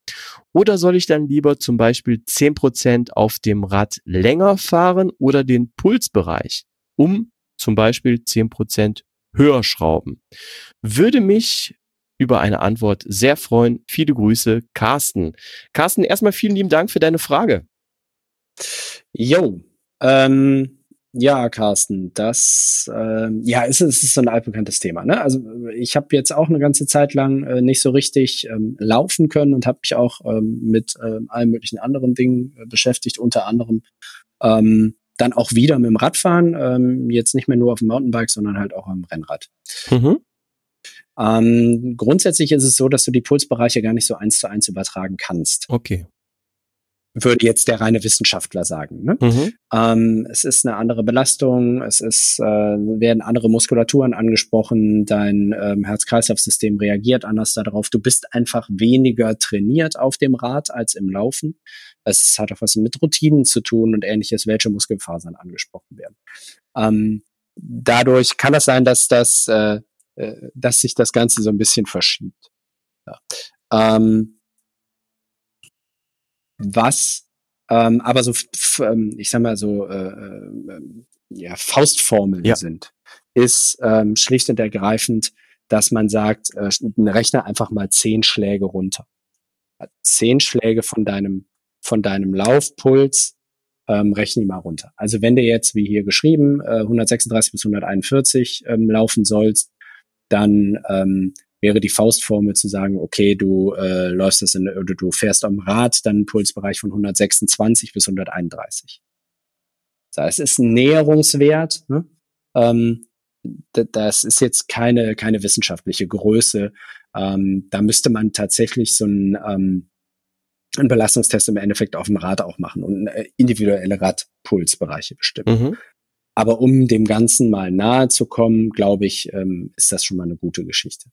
B: oder soll ich dann lieber zum Beispiel 10% auf dem Rad länger fahren oder den Pulsbereich um zum Beispiel 10% höher schrauben? Würde mich über eine Antwort sehr freuen. Viele Grüße, Carsten. Carsten, erstmal vielen lieben Dank für deine Frage.
C: Jo, ähm, ja, Carsten, das äh, ja, es ist, ist so ein altbekanntes Thema. Ne? Also ich habe jetzt auch eine ganze Zeit lang äh, nicht so richtig ähm, laufen können und habe mich auch ähm, mit äh, allen möglichen anderen Dingen äh, beschäftigt, unter anderem ähm, dann auch wieder mit dem Radfahren, ähm, jetzt nicht mehr nur auf dem Mountainbike, sondern halt auch am Rennrad. Mhm. Ähm, grundsätzlich ist es so, dass du die Pulsbereiche gar nicht so eins zu eins übertragen kannst.
B: Okay
C: würde jetzt der reine Wissenschaftler sagen. Ne? Mhm. Ähm, es ist eine andere Belastung, es ist, äh, werden andere Muskulaturen angesprochen, dein ähm, Herz-Kreislauf-System reagiert anders darauf. Du bist einfach weniger trainiert auf dem Rad als im Laufen. Es hat auch was mit Routinen zu tun und ähnliches, welche Muskelfasern angesprochen werden. Ähm, dadurch kann es sein, dass das, äh, äh, dass sich das Ganze so ein bisschen verschiebt. Ja. Ähm, was ähm, aber so, ähm, ich sag mal so, äh, äh, ja, Faustformeln ja. sind, ist ähm, schlicht und ergreifend, dass man sagt, äh, rechne einfach mal zehn Schläge runter. Zehn Schläge von deinem, von deinem Laufpuls, ähm, rechne mal runter. Also wenn du jetzt, wie hier geschrieben, äh, 136 bis 141 ähm, laufen sollst, dann ähm, wäre die Faustformel zu sagen, okay, du äh, läufst das in, oder du fährst am Rad, dann Pulsbereich von 126 bis 131. Das ist ein Näherungswert. Ne? Ähm, das ist jetzt keine, keine wissenschaftliche Größe. Ähm, da müsste man tatsächlich so ein ähm, einen Belastungstest im Endeffekt auf dem Rad auch machen und äh, individuelle Radpulsbereiche bestimmen. Mhm. Aber um dem Ganzen mal nahe zu kommen, glaube ich, ähm, ist das schon mal eine gute Geschichte.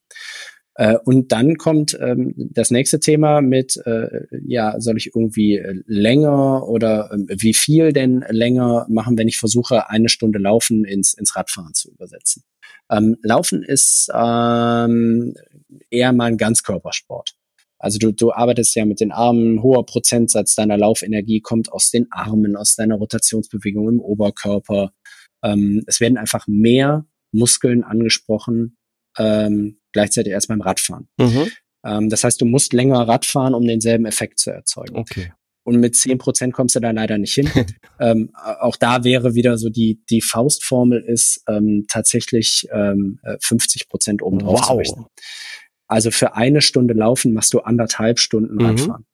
C: Äh, und dann kommt ähm, das nächste Thema mit, äh, ja, soll ich irgendwie äh, länger oder äh, wie viel denn länger machen, wenn ich versuche, eine Stunde Laufen ins, ins Radfahren zu übersetzen. Ähm, Laufen ist ähm, eher mal ein Ganzkörpersport. Also du, du arbeitest ja mit den Armen, hoher Prozentsatz deiner Laufenergie kommt aus den Armen, aus deiner Rotationsbewegung im Oberkörper. Ähm, es werden einfach mehr Muskeln angesprochen, ähm, gleichzeitig erst beim Radfahren. Mhm. Ähm, das heißt, du musst länger Radfahren, um denselben Effekt zu erzeugen.
B: Okay.
C: Und mit zehn Prozent kommst du da leider nicht hin. <laughs> ähm, auch da wäre wieder so die, die Faustformel ist ähm, tatsächlich ähm, 50 äh, Prozent oben drauf wow. zu rechnen. Also für eine Stunde Laufen machst du anderthalb Stunden mhm. Radfahren.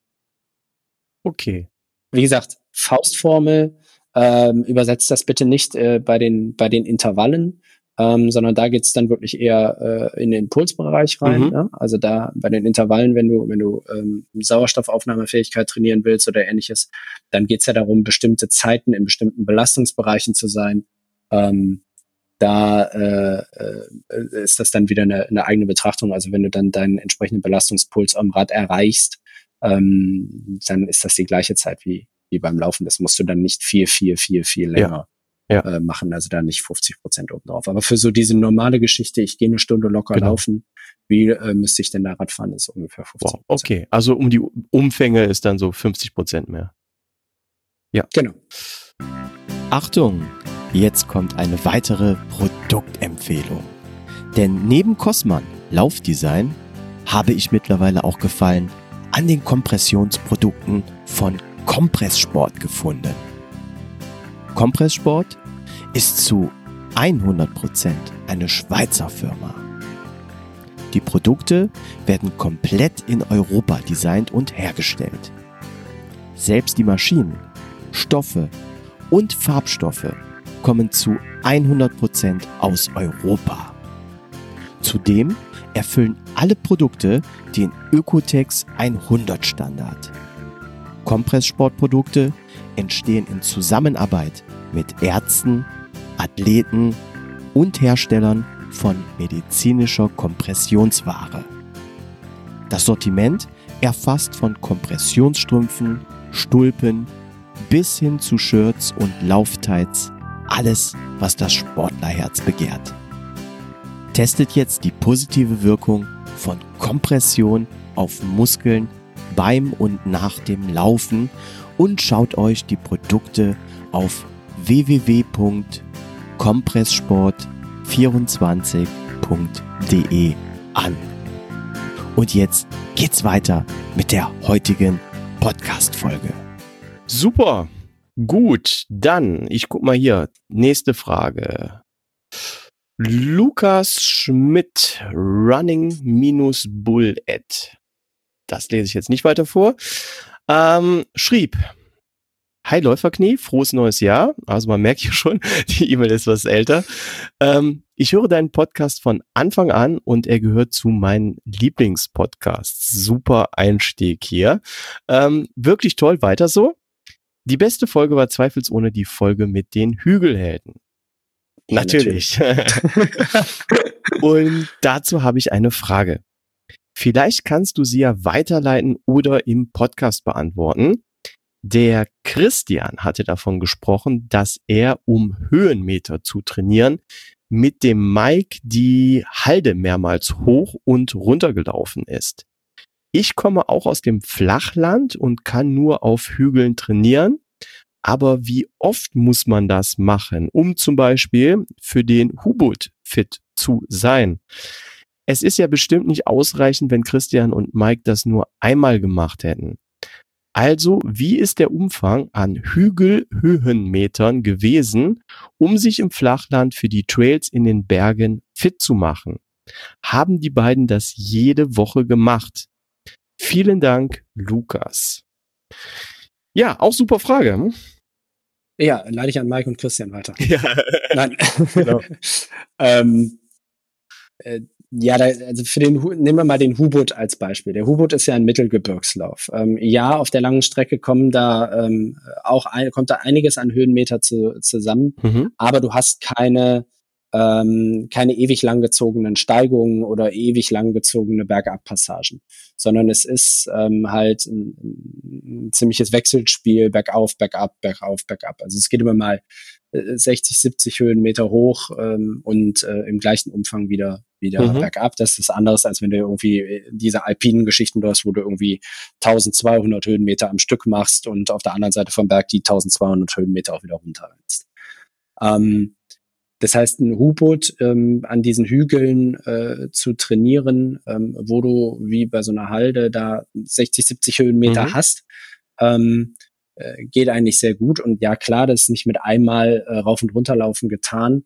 B: Okay.
C: Wie gesagt, Faustformel, ähm, übersetzt das bitte nicht äh, bei, den, bei den Intervallen, ähm, sondern da geht's dann wirklich eher äh, in den Pulsbereich rein. Mhm. Ne? Also da bei den Intervallen, wenn du, wenn du ähm, Sauerstoffaufnahmefähigkeit trainieren willst oder ähnliches, dann geht's ja darum, bestimmte Zeiten in bestimmten Belastungsbereichen zu sein. Ähm, da äh, äh, ist das dann wieder eine, eine eigene Betrachtung. Also wenn du dann deinen entsprechenden Belastungspuls am Rad erreichst, ähm, dann ist das die gleiche Zeit wie, wie beim Laufen. Das musst du dann nicht viel, viel, viel, viel länger ja. Ja. Äh, machen, also da nicht 50 Prozent oben drauf. Aber für so diese normale Geschichte, ich gehe eine Stunde locker genau. laufen, wie äh, müsste ich denn da Rad fahren, ist ungefähr 50
B: wow. Okay, also um die Umfänge ist dann so 50 Prozent mehr.
C: Ja. Genau.
B: Achtung, jetzt kommt eine weitere Produktempfehlung. Denn neben Cosman Laufdesign habe ich mittlerweile auch gefallen an den Kompressionsprodukten von Kompresssport gefunden. Kompresssport ist zu 100% eine Schweizer Firma. Die Produkte werden komplett in Europa designt und hergestellt. Selbst die Maschinen, Stoffe und Farbstoffe kommen zu 100% aus Europa. Zudem erfüllen alle Produkte den Ökotex 100 Standard. Kompresssportprodukte entstehen in Zusammenarbeit mit Ärzten, Athleten und Herstellern von medizinischer Kompressionsware. Das Sortiment erfasst von Kompressionsstrümpfen, Stulpen bis hin zu Shirts und Lauftights alles, was das Sportlerherz begehrt. Testet jetzt die positive Wirkung von Kompression auf Muskeln beim und nach dem Laufen und schaut euch die Produkte auf www.kompresssport24.de an. Und jetzt geht's weiter mit der heutigen Podcast-Folge. Super. Gut, dann, ich guck mal hier. Nächste Frage. Lukas Schmidt, Running-Bullet. Das lese ich jetzt nicht weiter vor. Ähm, schrieb, Hi Läuferknie, frohes neues Jahr. Also man merkt hier schon, <laughs> die E-Mail ist was älter. Ähm, ich höre deinen Podcast von Anfang an und er gehört zu meinen Lieblingspodcasts. Super Einstieg hier. Ähm, wirklich toll, weiter so. Die beste Folge war zweifelsohne die Folge mit den Hügelhelden. Ja, natürlich. natürlich. <laughs> und dazu habe ich eine Frage. Vielleicht kannst du sie ja weiterleiten oder im Podcast beantworten. Der Christian hatte davon gesprochen, dass er, um Höhenmeter zu trainieren, mit dem Mike die Halde mehrmals hoch und runter gelaufen ist. Ich komme auch aus dem Flachland und kann nur auf Hügeln trainieren. Aber wie oft muss man das machen, um zum Beispiel für den Hubut fit zu sein? Es ist ja bestimmt nicht ausreichend, wenn Christian und Mike das nur einmal gemacht hätten. Also, wie ist der Umfang an Hügelhöhenmetern gewesen, um sich im Flachland für die Trails in den Bergen fit zu machen? Haben die beiden das jede Woche gemacht? Vielen Dank, Lukas. Ja, auch super Frage. Hm?
C: Ja, leite ich an Mike und Christian weiter. Ja. <laughs> Nein. Genau. <laughs> ähm, äh, ja, da, also für den, nehmen wir mal den Hubut als Beispiel. Der Hubut ist ja ein Mittelgebirgslauf. Ähm, ja, auf der langen Strecke kommen da ähm, auch ein, kommt da einiges an Höhenmeter zu, zusammen, mhm. aber du hast keine ähm, keine ewig langgezogenen Steigungen oder ewig langgezogene Bergabpassagen, sondern es ist ähm, halt ein, ein ziemliches Wechselspiel bergauf, bergab, bergauf, bergab. Also es geht immer mal 60, 70 Höhenmeter hoch ähm, und äh, im gleichen Umfang wieder wieder mhm. bergab. Das ist anderes, als wenn du irgendwie äh, diese alpinen Geschichten du hast, wo du irgendwie 1200 Höhenmeter am Stück machst und auf der anderen Seite vom Berg die 1200 Höhenmeter auch wieder runterrennst. Ähm, das heißt, ein U-Boot ähm, an diesen Hügeln äh, zu trainieren, ähm, wo du wie bei so einer Halde da 60, 70 Höhenmeter mhm. hast, ähm, äh, geht eigentlich sehr gut. Und ja, klar, das ist nicht mit einmal äh, rauf und runter laufen getan,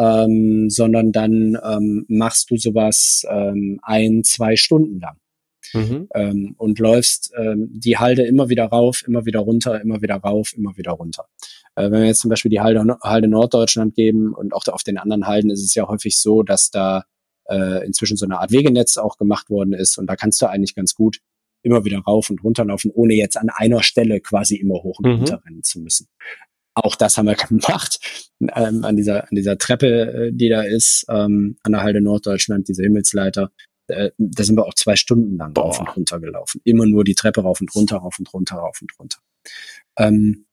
C: ähm, sondern dann ähm, machst du sowas ähm, ein, zwei Stunden lang. Mhm. Ähm, und läufst ähm, die Halde immer wieder rauf, immer wieder runter, immer wieder rauf, immer wieder runter. Äh, wenn wir jetzt zum Beispiel die Halde, Halde Norddeutschland geben und auch auf den anderen Halden ist es ja häufig so, dass da äh, inzwischen so eine Art Wegenetz auch gemacht worden ist und da kannst du eigentlich ganz gut immer wieder rauf und runter laufen, ohne jetzt an einer Stelle quasi immer hoch und mhm. runter rennen zu müssen. Auch das haben wir <laughs> gemacht ähm, an dieser an dieser Treppe, äh, die da ist, ähm, an der Halde Norddeutschland, diese Himmelsleiter. Äh, da sind wir auch zwei Stunden lang Boah. rauf und runter gelaufen. Immer nur die Treppe rauf und runter, rauf und runter, rauf und runter. Ähm,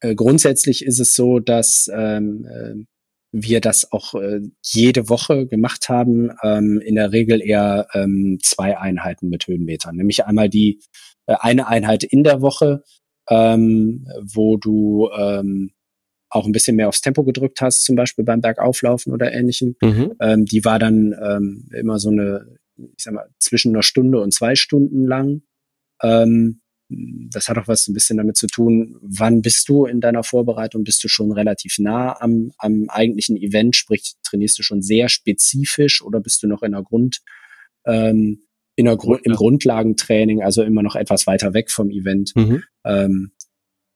C: äh, grundsätzlich ist es so, dass ähm, äh, wir das auch äh, jede Woche gemacht haben, ähm, in der Regel eher ähm, zwei Einheiten mit Höhenmetern. Nämlich einmal die äh, eine Einheit in der Woche, ähm, wo du ähm, auch ein bisschen mehr aufs Tempo gedrückt hast, zum Beispiel beim Bergauflaufen oder ähnlichem. Mhm. Ähm, die war dann ähm, immer so eine, ich sag mal, zwischen einer Stunde und zwei Stunden lang. Ähm, das hat auch was ein bisschen damit zu tun, wann bist du in deiner Vorbereitung? Bist du schon relativ nah am, am eigentlichen Event? Sprich, trainierst du schon sehr spezifisch oder bist du noch in der Grund, ähm, in der Gru im Grundlagentraining, also immer noch etwas weiter weg vom Event? Mhm. Ähm,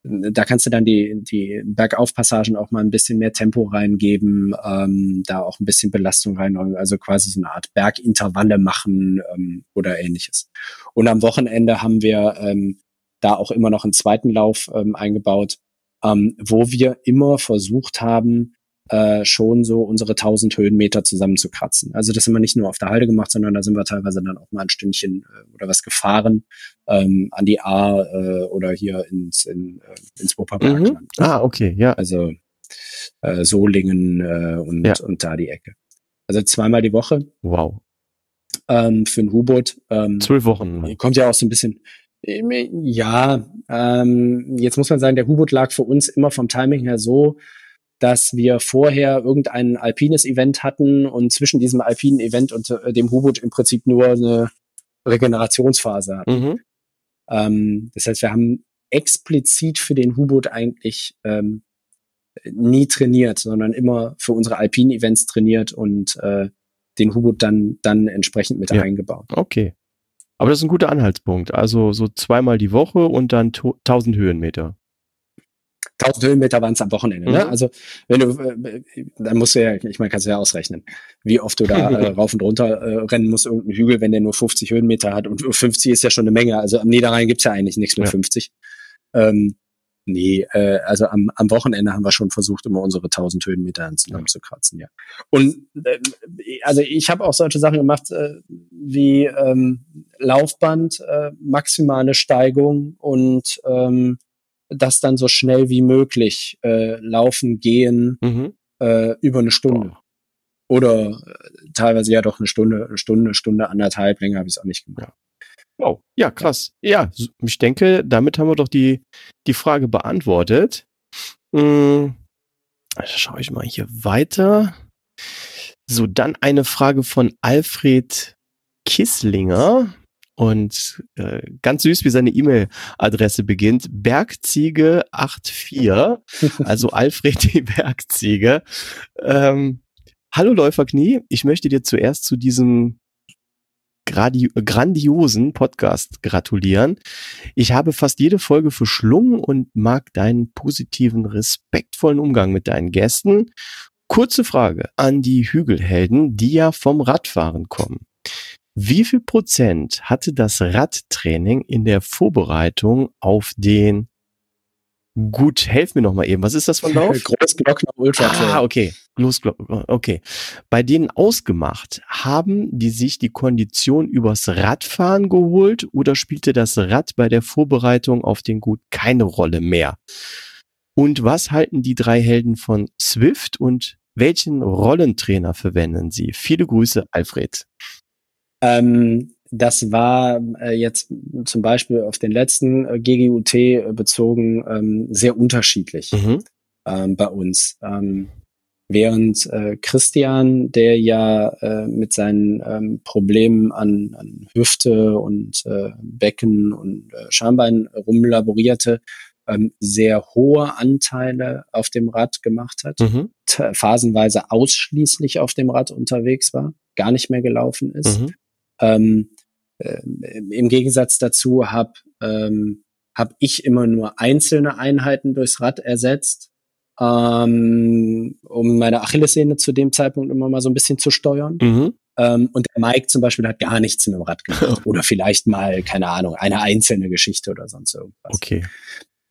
C: da kannst du dann die, die Bergaufpassagen auch mal ein bisschen mehr Tempo reingeben, ähm, da auch ein bisschen Belastung rein, also quasi so eine Art Bergintervalle machen ähm, oder ähnliches. Und am Wochenende haben wir ähm, da auch immer noch einen zweiten Lauf ähm, eingebaut, ähm, wo wir immer versucht haben, äh, schon so unsere 1000 Höhenmeter zusammenzukratzen. Also das haben wir nicht nur auf der Halde gemacht, sondern da sind wir teilweise dann auch mal ein Stündchen äh, oder was gefahren ähm, an die A äh, oder hier ins, in, äh, ins Wupperbergland.
B: Mhm. Ah, okay, ja.
C: Also äh, Solingen äh, und,
B: Ja.
C: und da die Ecke. Also zweimal die Woche
B: Wow.
C: ähm, für ein U-Boot. Ähm,
B: Zwölf Wochen.
C: kommt ja auch so ein bisschen. Ja, ähm, jetzt muss man sagen, der U-Boot lag für uns immer vom Timing her so, dass wir vorher irgendein alpines Event hatten und zwischen diesem alpinen Event und äh, dem U-Boot im Prinzip nur eine Regenerationsphase hatten.
B: Mhm.
C: Ähm, das heißt, wir haben explizit für den U-Boot eigentlich ähm, nie trainiert, sondern immer für unsere alpinen Events trainiert und äh, den U-Boot dann, dann entsprechend mit
B: Ja.
C: eingebaut.
B: Okay. Aber das ist ein guter Anhaltspunkt. Also so zweimal die Woche und dann to- 1000 Höhenmeter.
C: 1000 Höhenmeter waren es am Wochenende. Ne?
B: Mhm.
C: Also wenn du, äh, dann musst du ja, ich meine, kannst du ja ausrechnen, wie oft du da <laughs> äh, rauf und runter äh, rennen musst, irgendein Hügel, wenn der nur 50 Höhenmeter hat. Und 50 ist ja schon eine Menge. Also am Niederrhein gibt's ja eigentlich nichts mit
B: Ja.
C: 50. Ähm, nee, äh, also am, am Wochenende haben wir schon versucht, immer unsere 1000 Höhenmeter zusammenzukratzen, ja. Und äh, also ich habe auch solche Sachen gemacht, äh, wie ähm, Laufband, äh, maximale Steigung und ähm, das dann so schnell wie möglich äh, laufen, gehen
B: Mhm.
C: äh, über eine Stunde.
B: Boah.
C: Oder äh, teilweise ja doch eine Stunde, eine Stunde, Stunde, anderthalb, länger habe ich es auch nicht gemacht.
B: Wow. Ja, krass. Ja, s- ich denke, damit haben wir doch die, die Frage beantwortet. Hm, schaue ich mal hier weiter. So, dann eine Frage von Alfred Kisslinger. Und äh, ganz süß, wie seine E-Mail-Adresse beginnt. Bergziege84, <laughs> also Alfred die Bergziege. Ähm, Hallo Läuferknie, ich möchte dir zuerst zu diesem gradi grandiosen Podcast gratulieren. Ich habe fast jede Folge verschlungen und mag deinen positiven, respektvollen Umgang mit deinen Gästen. Kurze Frage an die Hügelhelden, die ja vom Radfahren kommen. Wie viel Prozent hatte das Radtraining in der Vorbereitung auf den Gut, helf mir noch mal eben. Was ist das ein Lauf? <laughs>
C: Großglockner Ultra Trail.
B: Ah, okay. Losglocken. Okay. Bei denen ausgemacht, haben die sich die Kondition übers Radfahren geholt oder spielte das Rad bei der Vorbereitung auf den Gut keine Rolle mehr? Und was halten die drei Helden von Swift und welchen Rollentrainer verwenden sie? Viele Grüße, Alfred.
C: Ähm, das war äh, jetzt zum Beispiel auf den letzten äh, GGUT äh, bezogen ähm, sehr unterschiedlich
B: Mhm.
C: ähm, bei uns. Ähm, während äh, Christian, der ja äh, mit seinen ähm, Problemen an, an Hüfte und äh, Becken und äh, Schambein rumlaborierte, ähm, sehr hohe Anteile auf dem Rad gemacht hat,
B: Mhm.
C: phasenweise ausschließlich auf dem Rad unterwegs war, gar nicht mehr gelaufen ist.
B: Mhm.
C: Ähm, ähm, Im Gegensatz dazu habe ähm, hab ich immer nur einzelne Einheiten durchs Rad ersetzt, ähm, um meine Achillessehne zu dem Zeitpunkt immer mal so ein bisschen zu steuern.
B: Mhm.
C: Ähm, und der Mike zum Beispiel hat gar nichts mit dem Rad gemacht. <laughs> oder vielleicht mal, keine Ahnung, eine einzelne Geschichte oder sonst irgendwas
B: Okay.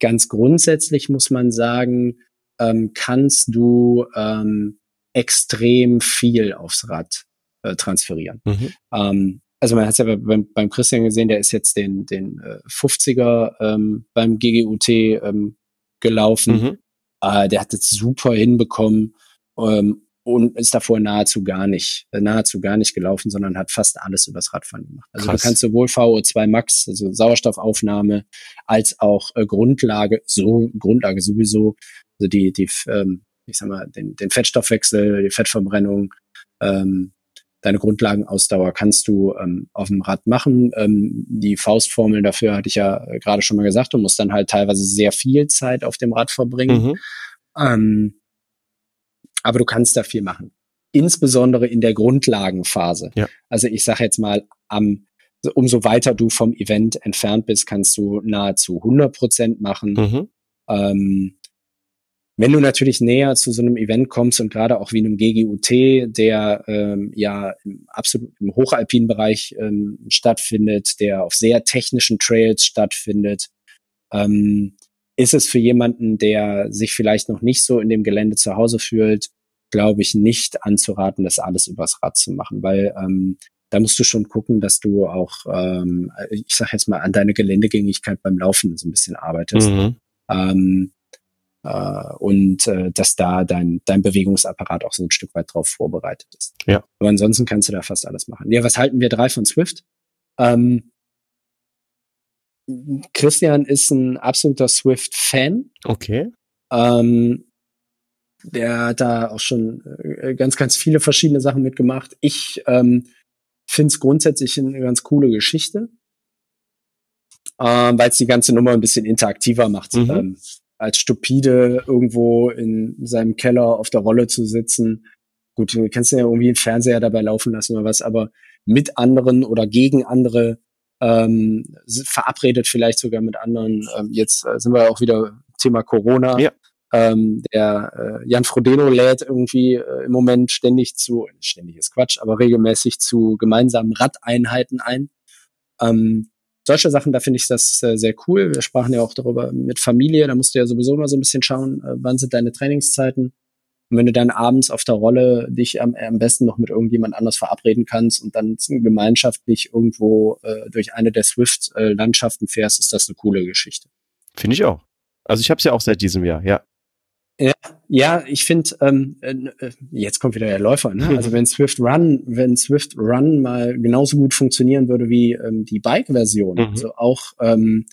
C: ganz grundsätzlich muss man sagen, ähm, kannst du ähm, extrem viel aufs Rad äh, transferieren.
B: Mhm.
C: Ähm, also man hat es ja beim, beim Christian gesehen, der ist jetzt den, den äh, 50er ähm, beim GGUT ähm, gelaufen.
B: Mhm.
C: Äh, der hat es super hinbekommen ähm, und ist davor nahezu gar nicht, äh, nahezu gar nicht gelaufen, sondern hat fast alles übers Radfahren gemacht. Also
B: Krass.
C: du kannst sowohl VO2 Max, also Sauerstoffaufnahme, als auch äh, Grundlage, so Grundlage sowieso, also die, die, ähm, ich sag mal, den, den Fettstoffwechsel, die Fettverbrennung, ähm, deine Grundlagenausdauer kannst du ähm, auf dem Rad machen. Ähm, die Faustformel dafür hatte ich ja äh, gerade schon mal gesagt, du musst dann halt teilweise sehr viel Zeit auf dem Rad verbringen.
B: Mhm.
C: Ähm, aber du kannst da viel machen. Insbesondere in der Grundlagenphase.
B: Ja.
C: Also ich sage jetzt mal, am, umso weiter du vom Event entfernt bist, kannst du nahezu 100 Prozent machen.
B: Mhm.
C: Ähm, wenn du natürlich näher zu so einem Event kommst und gerade auch wie einem GGUT, der ähm, ja im absolut im hochalpinen Bereich ähm, stattfindet, der auf sehr technischen Trails stattfindet, ähm, ist es für jemanden, der sich vielleicht noch nicht so in dem Gelände zu Hause fühlt, glaube ich, nicht anzuraten, das alles übers Rad zu machen, weil ähm, da musst du schon gucken, dass du auch, ähm, ich sag jetzt mal, an deine Geländegängigkeit beim Laufen so ein bisschen arbeitest.
B: Mhm.
C: Ähm, Äh, und äh, dass da dein, dein Bewegungsapparat auch so ein Stück weit drauf vorbereitet ist.
B: Ja.
C: Aber ansonsten kannst du da fast alles machen. Ja, was halten wir drei von Swift? Ähm, Christian ist ein absoluter Swift-Fan.
B: Okay.
C: Ähm, der hat da auch schon äh, ganz, ganz viele verschiedene Sachen mitgemacht. Ich ähm, finde es grundsätzlich eine ganz coole Geschichte, ähm, weil es die ganze Nummer ein bisschen interaktiver macht.
B: Mhm.
C: Ähm, als stupide irgendwo in seinem Keller auf der Rolle zu sitzen. Gut, du kannst ja irgendwie einen Fernseher dabei laufen lassen oder was, aber mit anderen oder gegen andere ähm, verabredet vielleicht sogar mit anderen. Ähm, jetzt äh, sind wir auch wieder Thema Corona.
B: Ja.
C: Ähm, der äh, Jan Frodeno lädt irgendwie äh, im Moment ständig zu, ständig ist Quatsch, aber regelmäßig zu gemeinsamen Radeinheiten ein. Ähm, solche Sachen, da finde ich das äh, sehr cool. Wir sprachen ja auch darüber mit Familie, da musst du ja sowieso mal so ein bisschen schauen, äh, wann sind deine Trainingszeiten. Und wenn du dann abends auf der Rolle dich am, am besten noch mit irgendjemand anders verabreden kannst und dann gemeinschaftlich irgendwo äh, durch eine der Swift-Landschaften fährst, ist das eine coole Geschichte.
B: Finde ich auch. Also ich habe es ja auch seit diesem Jahr, ja.
C: Ja, ich finde, ähm, äh, jetzt kommt wieder der Läufer. Ne? Also <laughs> wenn Swift Run, wenn Swift Run mal genauso gut funktionieren würde wie ähm, die Bike-Version,
B: Mhm.
C: also auch ähm,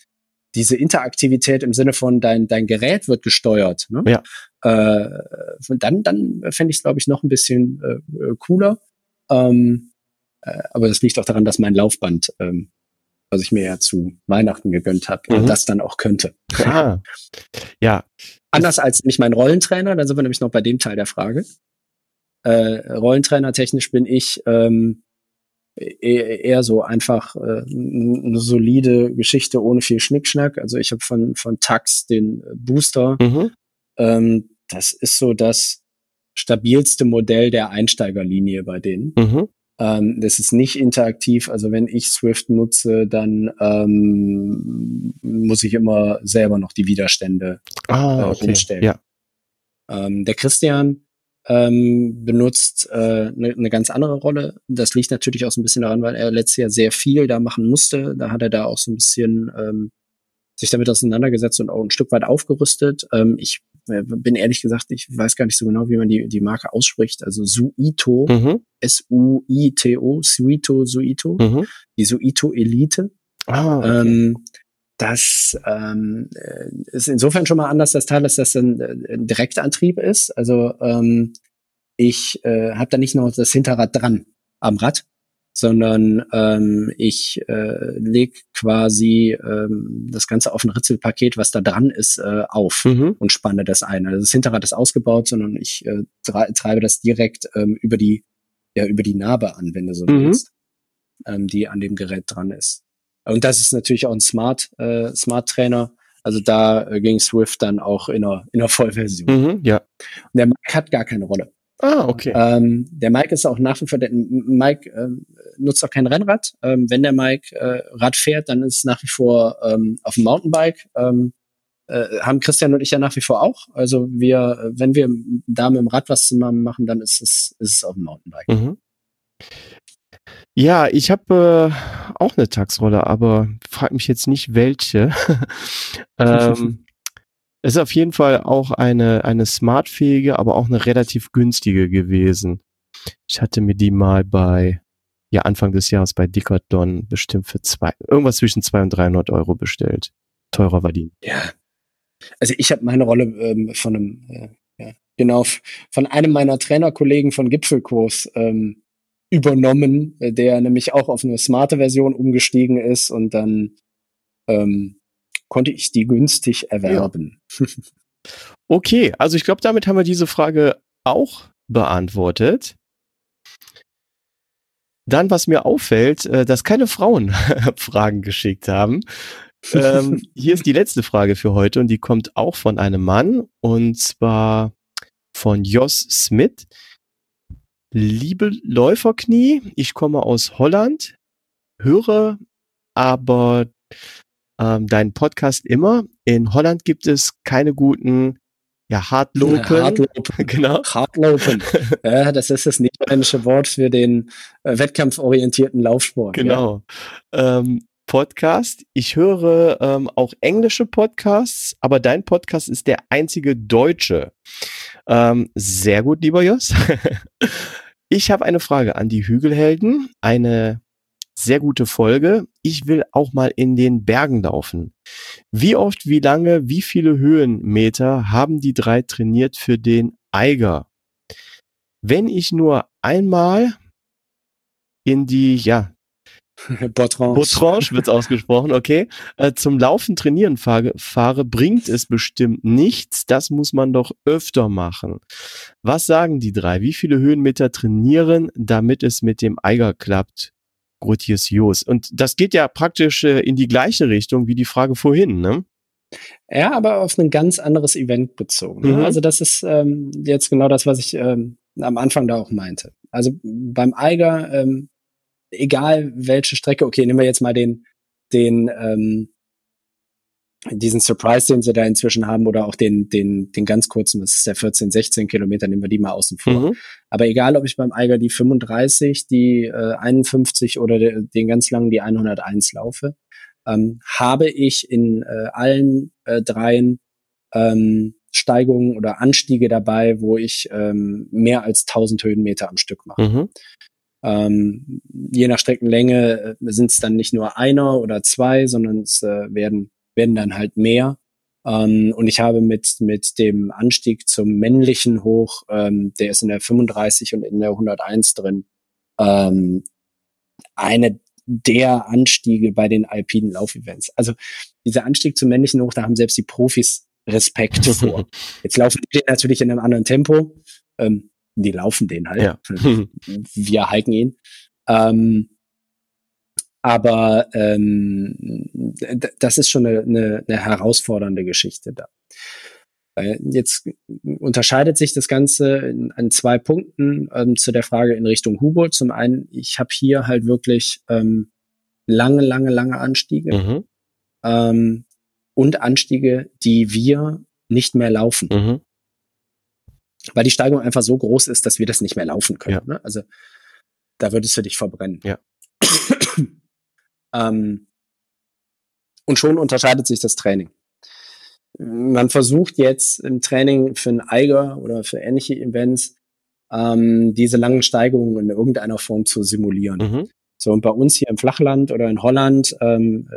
C: diese Interaktivität im Sinne von dein dein Gerät wird gesteuert, ne?
B: Ja.
C: Äh, dann dann fände ich es glaube ich noch ein bisschen äh, äh, cooler. Ähm, äh, aber das liegt auch daran, dass mein Laufband, ähm, was ich mir ja zu Weihnachten gegönnt habe,
B: Mhm.
C: das dann auch könnte.
B: Ah. Ja,
C: Anders als nämlich mein Rollentrainer, da sind wir nämlich noch bei dem Teil der Frage. Äh, Rollentrainer technisch bin ich ähm, eher, eher so einfach äh, eine solide Geschichte ohne viel Schnickschnack. Also ich habe von von Tax den Booster.
B: mhm.
C: Ähm, das ist so das stabilste Modell der Einsteigerlinie bei denen.
B: Mhm.
C: Ähm, das ist nicht interaktiv. Also wenn ich Swift nutze, dann ähm, muss ich immer selber noch die Widerstände
B: Ah,
C: äh,
B: okay.
C: umstellen.
B: Ja.
C: Ähm, der Christian ähm, benutzt eine äh, ne- ne ganz andere Rolle. Das liegt natürlich auch so ein bisschen daran, weil er letztes Jahr sehr viel da machen musste. Da hat er da auch so ein bisschen ähm, sich damit auseinandergesetzt und auch ein Stück weit aufgerüstet. Ähm, ich bin ehrlich gesagt, ich weiß gar nicht so genau, wie man die, die Marke ausspricht. Also Suito,
B: Mhm.
C: S-U-I-T-O, Suito, Suito,
B: Mhm.
C: die Suito Elite.
B: Ah, okay.
C: Ähm, das ähm, äh, ist insofern schon mal anders, das Teil, dass das ein, äh, ein Direktantrieb ist. Also ähm, ich äh, habe da nicht noch das Hinterrad dran am Rad, sondern ähm, ich äh, leg quasi ähm, das Ganze auf ein Ritzelpaket, was da dran ist, äh, auf
B: mhm.
C: und spanne das ein. Also das Hinterrad ist ausgebaut, sondern ich äh, tre- treibe das direkt ähm, über die ja über die Narbe an, wenn du so
B: Mhm.
C: willst, ähm, die an dem Gerät dran ist. Und das ist natürlich auch ein Smart äh, Smart Trainer. Also da äh, ging Swift dann auch in einer in einer Vollversion.
B: Mhm. Ja.
C: Und der Mike hat gar keine Rolle.
B: Ah, okay.
C: Ähm, der Mike ist auch nach wie vor, der Mike ähm, nutzt auch kein Rennrad. Ähm, wenn der Mike äh, Rad fährt, dann ist es nach wie vor ähm, auf dem Mountainbike. Ähm, äh, haben Christian und ich ja nach wie vor auch. Also wir, wenn wir da mit dem Rad was zusammen machen, dann ist es, ist es auf dem Mountainbike.
B: Mhm. Ja, ich habe äh, auch eine Taxrolle, aber frag mich jetzt nicht welche. <laughs> ähm, <laughs> ist auf jeden Fall auch eine, eine smartfähige, aber auch eine relativ günstige gewesen. Ich hatte mir die mal bei, ja, Anfang des Jahres bei Decathlon bestimmt für zwei, irgendwas zwischen 200 und 300 Euro bestellt. Teurer war die.
C: Ja. Also ich habe meine Rolle ähm, von einem, äh, ja, genau, von einem meiner Trainerkollegen von Gipfelkurs ähm, übernommen, äh, der nämlich auch auf eine smarte Version umgestiegen ist und dann ähm, konnte ich die günstig erwerben. <laughs>
B: Okay, also ich glaube, damit haben wir diese Frage auch beantwortet. Dann, was mir auffällt, äh, dass keine Frauen <laughs> Fragen geschickt haben. ähm, <laughs> hier ist die letzte Frage für heute und die kommt auch von einem Mann und zwar von Jos Smith. Liebe Läuferknie, ich komme aus Holland, höre aber ähm, deinen Podcast immer. In Holland gibt es keine guten ja, Hardlopen.
C: Hardlopen. <laughs>
B: genau.
C: Hardlopen. <laughs> ja, das ist das niederländische Wort für den äh, wettkampforientierten Laufsport.
B: Genau. Ähm, Podcast. Ich höre ähm, auch englische Podcasts, aber dein Podcast ist der einzige deutsche. Ähm, sehr gut, lieber Jos. <laughs> ich habe eine Frage an die Hügelhelden. Eine sehr gute Folge. Ich will auch mal in den Bergen laufen. Wie oft, wie lange, wie viele Höhenmeter haben die drei trainiert für den Eiger? Wenn ich nur einmal in die, ja, <laughs>
C: Botranche.
B: Botranche wird ausgesprochen, okay. Äh, zum Laufen trainieren fahre, fahre, bringt es bestimmt nichts. Das muss man doch öfter machen. Was sagen die drei? Wie viele Höhenmeter trainieren, damit es mit dem Eiger klappt? Grotius Jos. Und das geht ja praktisch äh, in die gleiche Richtung wie die Frage vorhin, ne?
C: Ja, aber auf ein ganz anderes Event bezogen. Ne? Mhm. Also das ist ähm, jetzt genau das, was ich ähm, am Anfang da auch meinte. Also beim Eiger, ähm, egal welche Strecke, okay, nehmen wir jetzt mal den, den, ähm, diesen Surprise, den sie da inzwischen haben, oder auch den, den, den ganz kurzen, das ist der 14, 16 Kilometer, nehmen wir die mal außen vor. Mhm. Aber egal, ob ich beim Eiger die 35, die äh, 51 oder de, den ganz langen die 101 laufe, ähm, habe ich in äh, allen äh, dreien ähm, Steigungen oder Anstiege dabei, wo ich ähm, mehr als 1000 Höhenmeter am Stück mache. Mhm. Ähm, je nach Streckenlänge äh, sind es dann nicht nur einer oder zwei, sondern es äh, werden, werden dann halt mehr. Ähm, und ich habe mit, mit dem Anstieg zum männlichen Hoch, ähm, der ist in der 35 und in der 101 drin, ähm, eine der Anstiege bei den alpinen Laufevents. Also dieser Anstieg zum männlichen Hoch, da haben selbst die Profis Respekt <laughs> vor. Jetzt laufen die natürlich in einem anderen Tempo. Ähm, die laufen den halt. Ja. <laughs> <laughs> Wir hiken ihn. Ähm, aber ähm, das ist schon eine, eine, eine herausfordernde Geschichte da. Jetzt unterscheidet sich das Ganze an zwei Punkten ähm, zu der Frage in Richtung Hugo. Zum einen, ich habe hier halt wirklich ähm, lange, lange, lange Anstiege mhm. ähm, und Anstiege, die wir nicht mehr laufen. Mhm weil die Steigung einfach so groß ist, dass wir das nicht mehr laufen können. Ja. Ne? Also da würdest du dich verbrennen.
B: Ja.
C: Ähm, und schon unterscheidet sich das Training. Man versucht jetzt im Training für ein Eiger oder für ähnliche Events ähm, diese langen Steigungen in irgendeiner Form zu simulieren. Mhm. So, und bei uns hier im Flachland oder in Holland, ähm,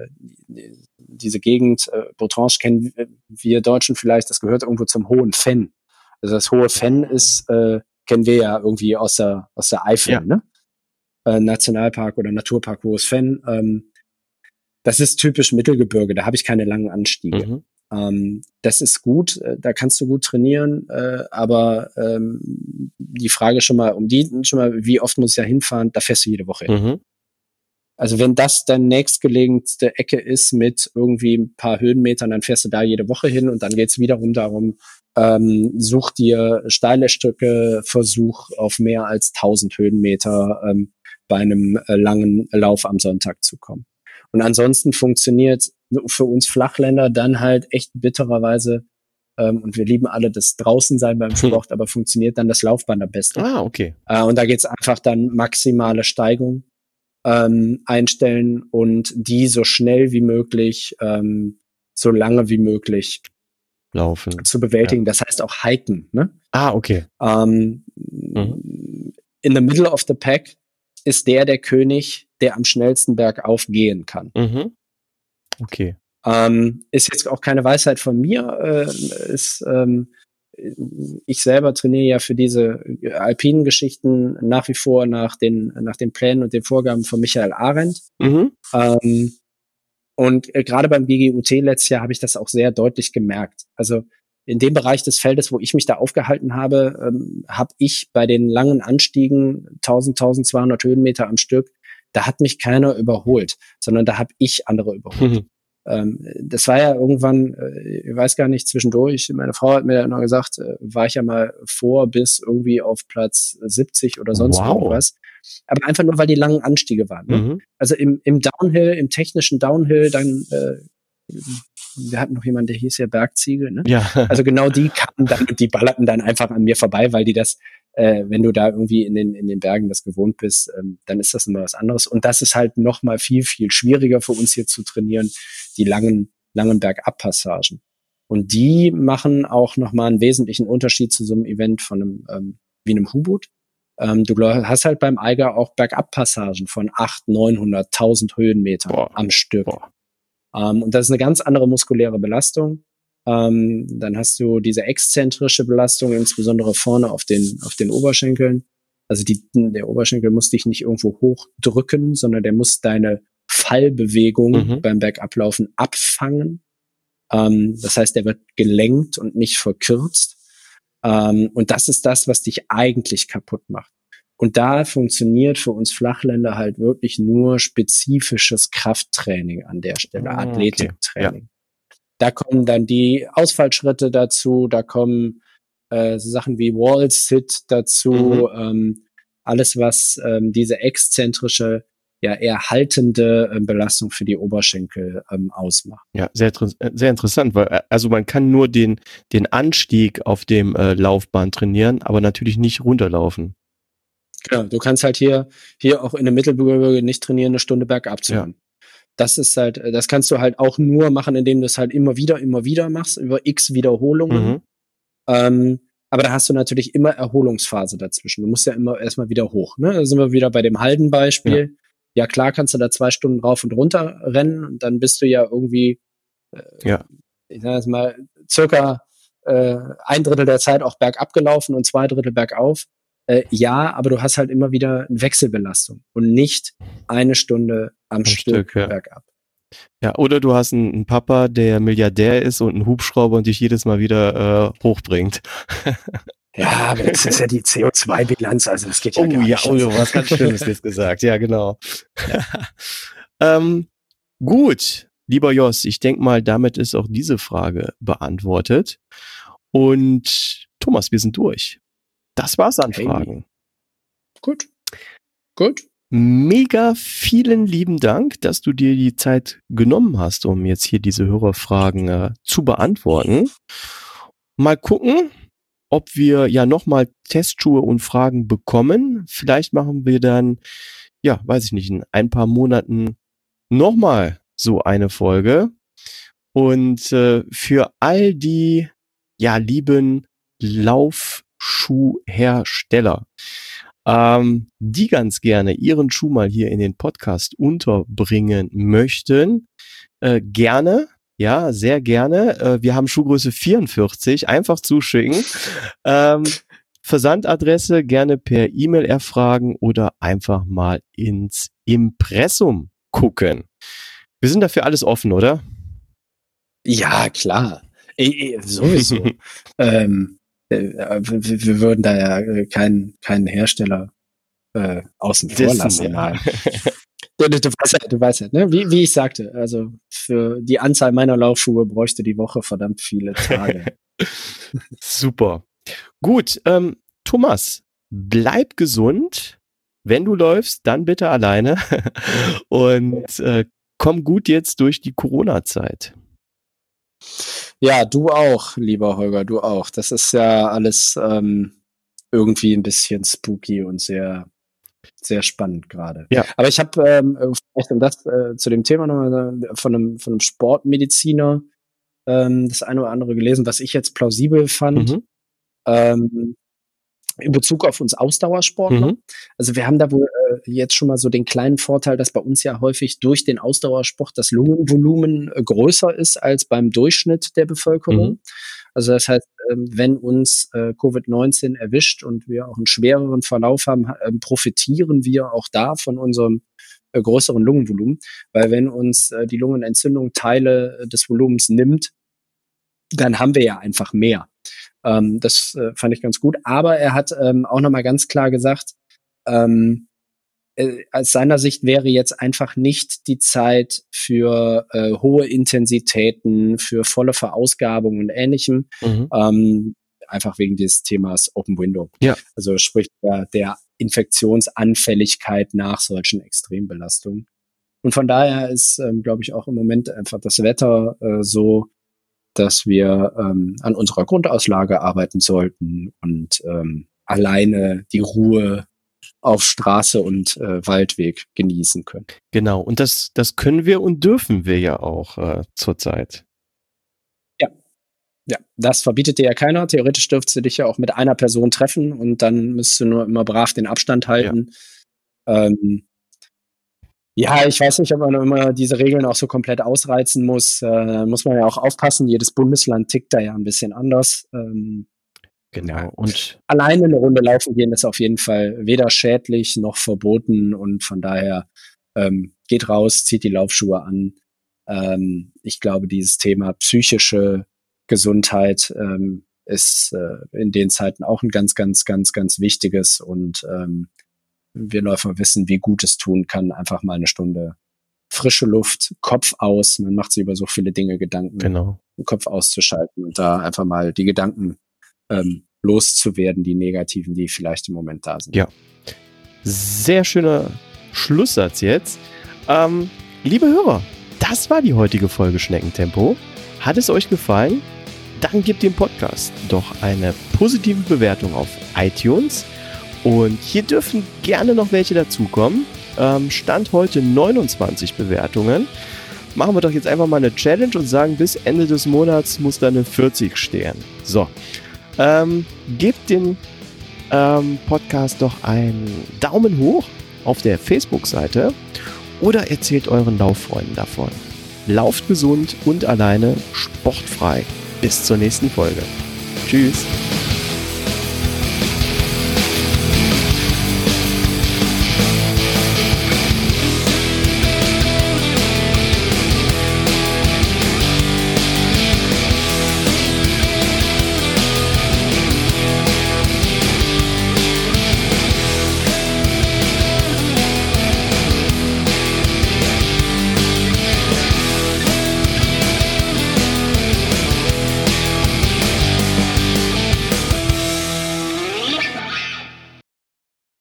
C: äh, diese Gegend, äh, Botrange kennen wir Deutschen vielleicht, das gehört irgendwo zum Hohen Fenn. Also das hohe Fenn ist, äh, kennen wir ja irgendwie aus der, aus der Eifel, ja. ne? Äh, Nationalpark oder Naturpark Hohes Fenn. Ähm, das ist typisch Mittelgebirge, da habe ich keine langen Anstiege. Mhm. Ähm, das ist gut, äh, da kannst du gut trainieren, äh, aber ähm, die Frage schon mal um die, schon mal, wie oft muss ich da hinfahren, da fährst du jede Woche hin. Mhm. Also wenn das deine nächstgelegenste Ecke ist mit irgendwie ein paar Höhenmetern, dann fährst du da jede Woche hin und dann geht's wiederum darum, ähm, such dir steile Stücke, versuch auf mehr als 1000 Höhenmeter ähm, bei einem äh, langen Lauf am Sonntag zu kommen. Und ansonsten funktioniert für uns Flachländer dann halt echt bittererweise ähm, und wir lieben alle das draußen sein beim hm. Sport, hm. aber funktioniert dann das Laufband am besten.
B: Ah, okay.
C: Äh, und da geht's einfach dann maximale Steigung ähm, einstellen und die so schnell wie möglich, ähm, so lange wie möglich
B: laufen.
C: Zu bewältigen. Ja. Das heißt auch hiken. Ne?
B: Ah, okay.
C: Ähm, mhm. In the middle of the pack ist der der König, der am schnellsten bergauf gehen kann.
B: Mhm. Okay.
C: Ähm, ist jetzt auch keine Weisheit von mir. Äh, ist, ähm, ich selber trainiere ja für diese alpinen Geschichten nach wie vor nach den, nach den Plänen und den Vorgaben von Michael Arendt. Mhm. Ähm, und äh, gerade beim GGUT letztes Jahr habe ich das auch sehr deutlich gemerkt. Also in dem Bereich des Feldes, wo ich mich da aufgehalten habe, ähm, habe ich bei den langen Anstiegen 1000, 1200 Höhenmeter am Stück, da hat mich keiner überholt, sondern da habe ich andere überholt. Mhm. Ähm, das war ja irgendwann, äh, ich weiß gar nicht, zwischendurch, meine Frau hat mir ja noch gesagt, äh, war ich ja mal vor bis irgendwie auf Platz 70 oder sonst wow. irgendwas aber einfach nur, weil die langen Anstiege waren. Ne? Mhm. Also im, im Downhill, im technischen Downhill, dann äh, wir hatten noch jemanden, der hieß ja Bergziegel, ne?
B: Ja.
C: Also genau die kamen dann und die ballerten dann einfach an mir vorbei, weil die das äh, wenn du da irgendwie in den, in den Bergen das gewohnt bist, ähm, dann ist das immer was anderes. Und das ist halt noch mal viel, viel schwieriger für uns hier zu trainieren, die langen, langen Bergabpassagen. Und die machen auch noch mal einen wesentlichen Unterschied zu so einem Event von einem, ähm, wie einem Hubut. Ähm, du hast halt beim Eiger auch Bergabpassagen von 8, 900, 1000 Höhenmetern Boah. am Stück. Ähm, und das ist eine ganz andere muskuläre Belastung. Ähm, dann hast du diese exzentrische Belastung, insbesondere vorne auf den, auf den Oberschenkeln. Also die, der Oberschenkel muss dich nicht irgendwo hochdrücken, sondern der muss deine Fallbewegung mhm. beim Bergablaufen abfangen. Ähm, das heißt, der wird gelenkt und nicht verkürzt. Ähm, und das ist das, was dich eigentlich kaputt macht. Und da funktioniert für uns Flachländer halt wirklich nur spezifisches Krafttraining an der Stelle, ah, Athletiktraining. Ja. Da kommen dann die Ausfallschritte dazu, da kommen äh, so Sachen wie Wall Sit dazu, mhm. ähm, alles was ähm, diese exzentrische ja eher haltende äh, Belastung für die Oberschenkel ähm, ausmacht.
B: Ja, sehr, äh, sehr interessant, weil äh, also man kann nur den, den Anstieg auf dem äh, Laufbahn trainieren, aber natürlich nicht runterlaufen.
C: Genau, du kannst halt hier, hier auch in der Mittelgebirge nicht trainieren, eine Stunde bergab zu ja. Das ist halt, das kannst du halt auch nur machen, indem du es halt immer wieder, immer wieder machst, über x Wiederholungen. Mhm. Ähm, aber da hast du natürlich immer Erholungsphase dazwischen. Du musst ja immer erstmal wieder hoch. Ne? Da sind wir wieder bei dem Halden-Beispiel. Ja ja klar kannst du da zwei Stunden rauf und runter rennen und dann bist du ja irgendwie, äh, ja. ich sag jetzt mal, circa äh, ein Drittel der Zeit auch bergab gelaufen und zwei Drittel bergauf. Äh, ja, aber du hast halt immer wieder eine Wechselbelastung und nicht eine Stunde am Ein Stück, Stück ja. bergab.
B: Ja, oder du hast einen, einen, Papa, der Milliardär ist und einen Hubschrauber und dich jedes Mal wieder äh, hochbringt. <laughs>
C: Ja, aber das ist ja die CO2-Bilanz, also das geht ja
B: oh, gar ja, nicht. Oh, ja, was ganz Schönes jetzt gesagt, ja, genau. Ja. <laughs> ähm, gut, lieber Jos, ich denke mal, damit ist auch diese Frage beantwortet. Und Thomas, wir sind durch. Das war's an hey. Fragen.
C: Gut. Gut.
B: Mega vielen lieben Dank, dass du dir die Zeit genommen hast, um jetzt hier diese Hörerfragen äh, zu beantworten. Mal gucken, ob wir ja nochmal Testschuhe und Fragen bekommen. Vielleicht machen wir dann, ja, weiß ich nicht, in ein paar Monaten nochmal so eine Folge. Und äh, für all die, ja, lieben Laufschuhhersteller, ähm, die ganz gerne ihren Schuh mal hier in den Podcast unterbringen möchten, äh, gerne ja, sehr gerne. Äh, wir haben Schuhgröße 44. Einfach zuschicken. Ähm, Versandadresse gerne per E-Mail erfragen oder einfach mal ins Impressum gucken. Wir sind dafür alles offen, oder?
C: Ja, klar. E sowieso. <laughs> ähm, äh, wir, würden da ja keinen keinen Hersteller äh, außen vor lassen. Ja. <laughs> Du, du, weißt ja, du weißt ja, ne? wie, wie ich sagte, also für die Anzahl meiner Laufschuhe bräuchte die Woche verdammt viele Tage. <laughs>
B: Super. Gut, ähm, Thomas, bleib gesund. Wenn du läufst, dann bitte alleine. <laughs> Und äh, komm gut jetzt durch die Corona-Zeit.
C: Ja, du auch, lieber Holger, du auch. Das ist ja alles ähm, irgendwie ein bisschen spooky und sehr sehr spannend gerade. Ja. Aber ich habe ähm, vielleicht um das äh, zu dem Thema nochmal von einem, von einem Sportmediziner ähm, das eine oder andere gelesen, was ich jetzt plausibel fand. Mhm. Ähm, in Bezug auf uns Ausdauersportler. Mhm. Also wir haben da wohl äh, jetzt schon mal so den kleinen Vorteil, dass bei uns ja häufig durch den Ausdauersport das Lungenvolumen äh, größer ist als beim Durchschnitt der Bevölkerung. Mhm. Also das heißt, ähm, wenn uns äh, Covid-19 erwischt und wir auch einen schwereren Verlauf haben, ähm, profitieren wir auch da von unserem äh, größeren Lungenvolumen. Weil wenn uns äh, die Lungenentzündung Teile des Volumens nimmt, dann haben wir ja einfach mehr. Ähm, das fand ich ganz gut. Aber er hat auch nochmal ganz klar gesagt, äh, aus seiner Sicht wäre jetzt einfach nicht die Zeit für äh, hohe Intensitäten, für volle Verausgabung und ähnlichem. Mhm. Ähm, einfach wegen dieses Themas Open Window. Ja. Also sprich der, der Infektionsanfälligkeit nach solchen Extrembelastungen. Und von daher ist, ähm, glaube ich, auch im Moment einfach das Wetter äh, so, dass wir ähm, an unserer Grundauslage arbeiten sollten und ähm, alleine die Ruhe auf Straße und äh, Waldweg genießen können.
B: Genau, und das, das können wir und dürfen wir ja auch äh, zurzeit.
C: Ja. Ja, das verbietet dir ja keiner. Theoretisch dürftest du dich ja auch mit einer Person treffen und dann müsstest du nur immer brav den Abstand halten. Ja. Ähm, ja, ich weiß nicht, ob man immer diese Regeln auch so komplett ausreizen muss. Äh, muss man ja auch aufpassen. Jedes Bundesland tickt da ja ein bisschen anders. Ähm,
B: genau. Und
C: alleine eine Runde laufen gehen ist auf jeden Fall weder schädlich noch verboten und von daher ähm, geht raus, zieht die Laufschuhe an. Ähm, ich glaube, dieses Thema psychische Gesundheit ähm, ist äh, in den Zeiten auch ein ganz, ganz, ganz, ganz wichtiges und ähm, wir Läufer wissen, wie gut es tun kann, einfach mal eine Stunde frische Luft, Kopf aus. Man macht sich über so viele Dinge Gedanken.
B: Genau.
C: Kopf auszuschalten und da einfach mal die Gedanken ähm, loszuwerden, die negativen, die vielleicht im Moment da sind.
B: Ja. Sehr schöner Schlusssatz jetzt. Ähm, liebe Hörer, das war die heutige Folge Schneckentempo. Hat es euch gefallen? Dann gebt dem Podcast doch eine positive Bewertung auf iTunes und hier dürfen gerne noch welche dazukommen. Ähm, Stand heute 29 Bewertungen. Machen wir doch jetzt einfach mal eine Challenge und sagen, bis Ende des Monats muss da eine 40 stehen. So. Ähm, gebt den ähm, Podcast doch einen Daumen hoch auf der Facebook-Seite oder erzählt euren Lauffreunden davon. Lauft gesund und alleine sportfrei. Bis zur nächsten Folge. Tschüss.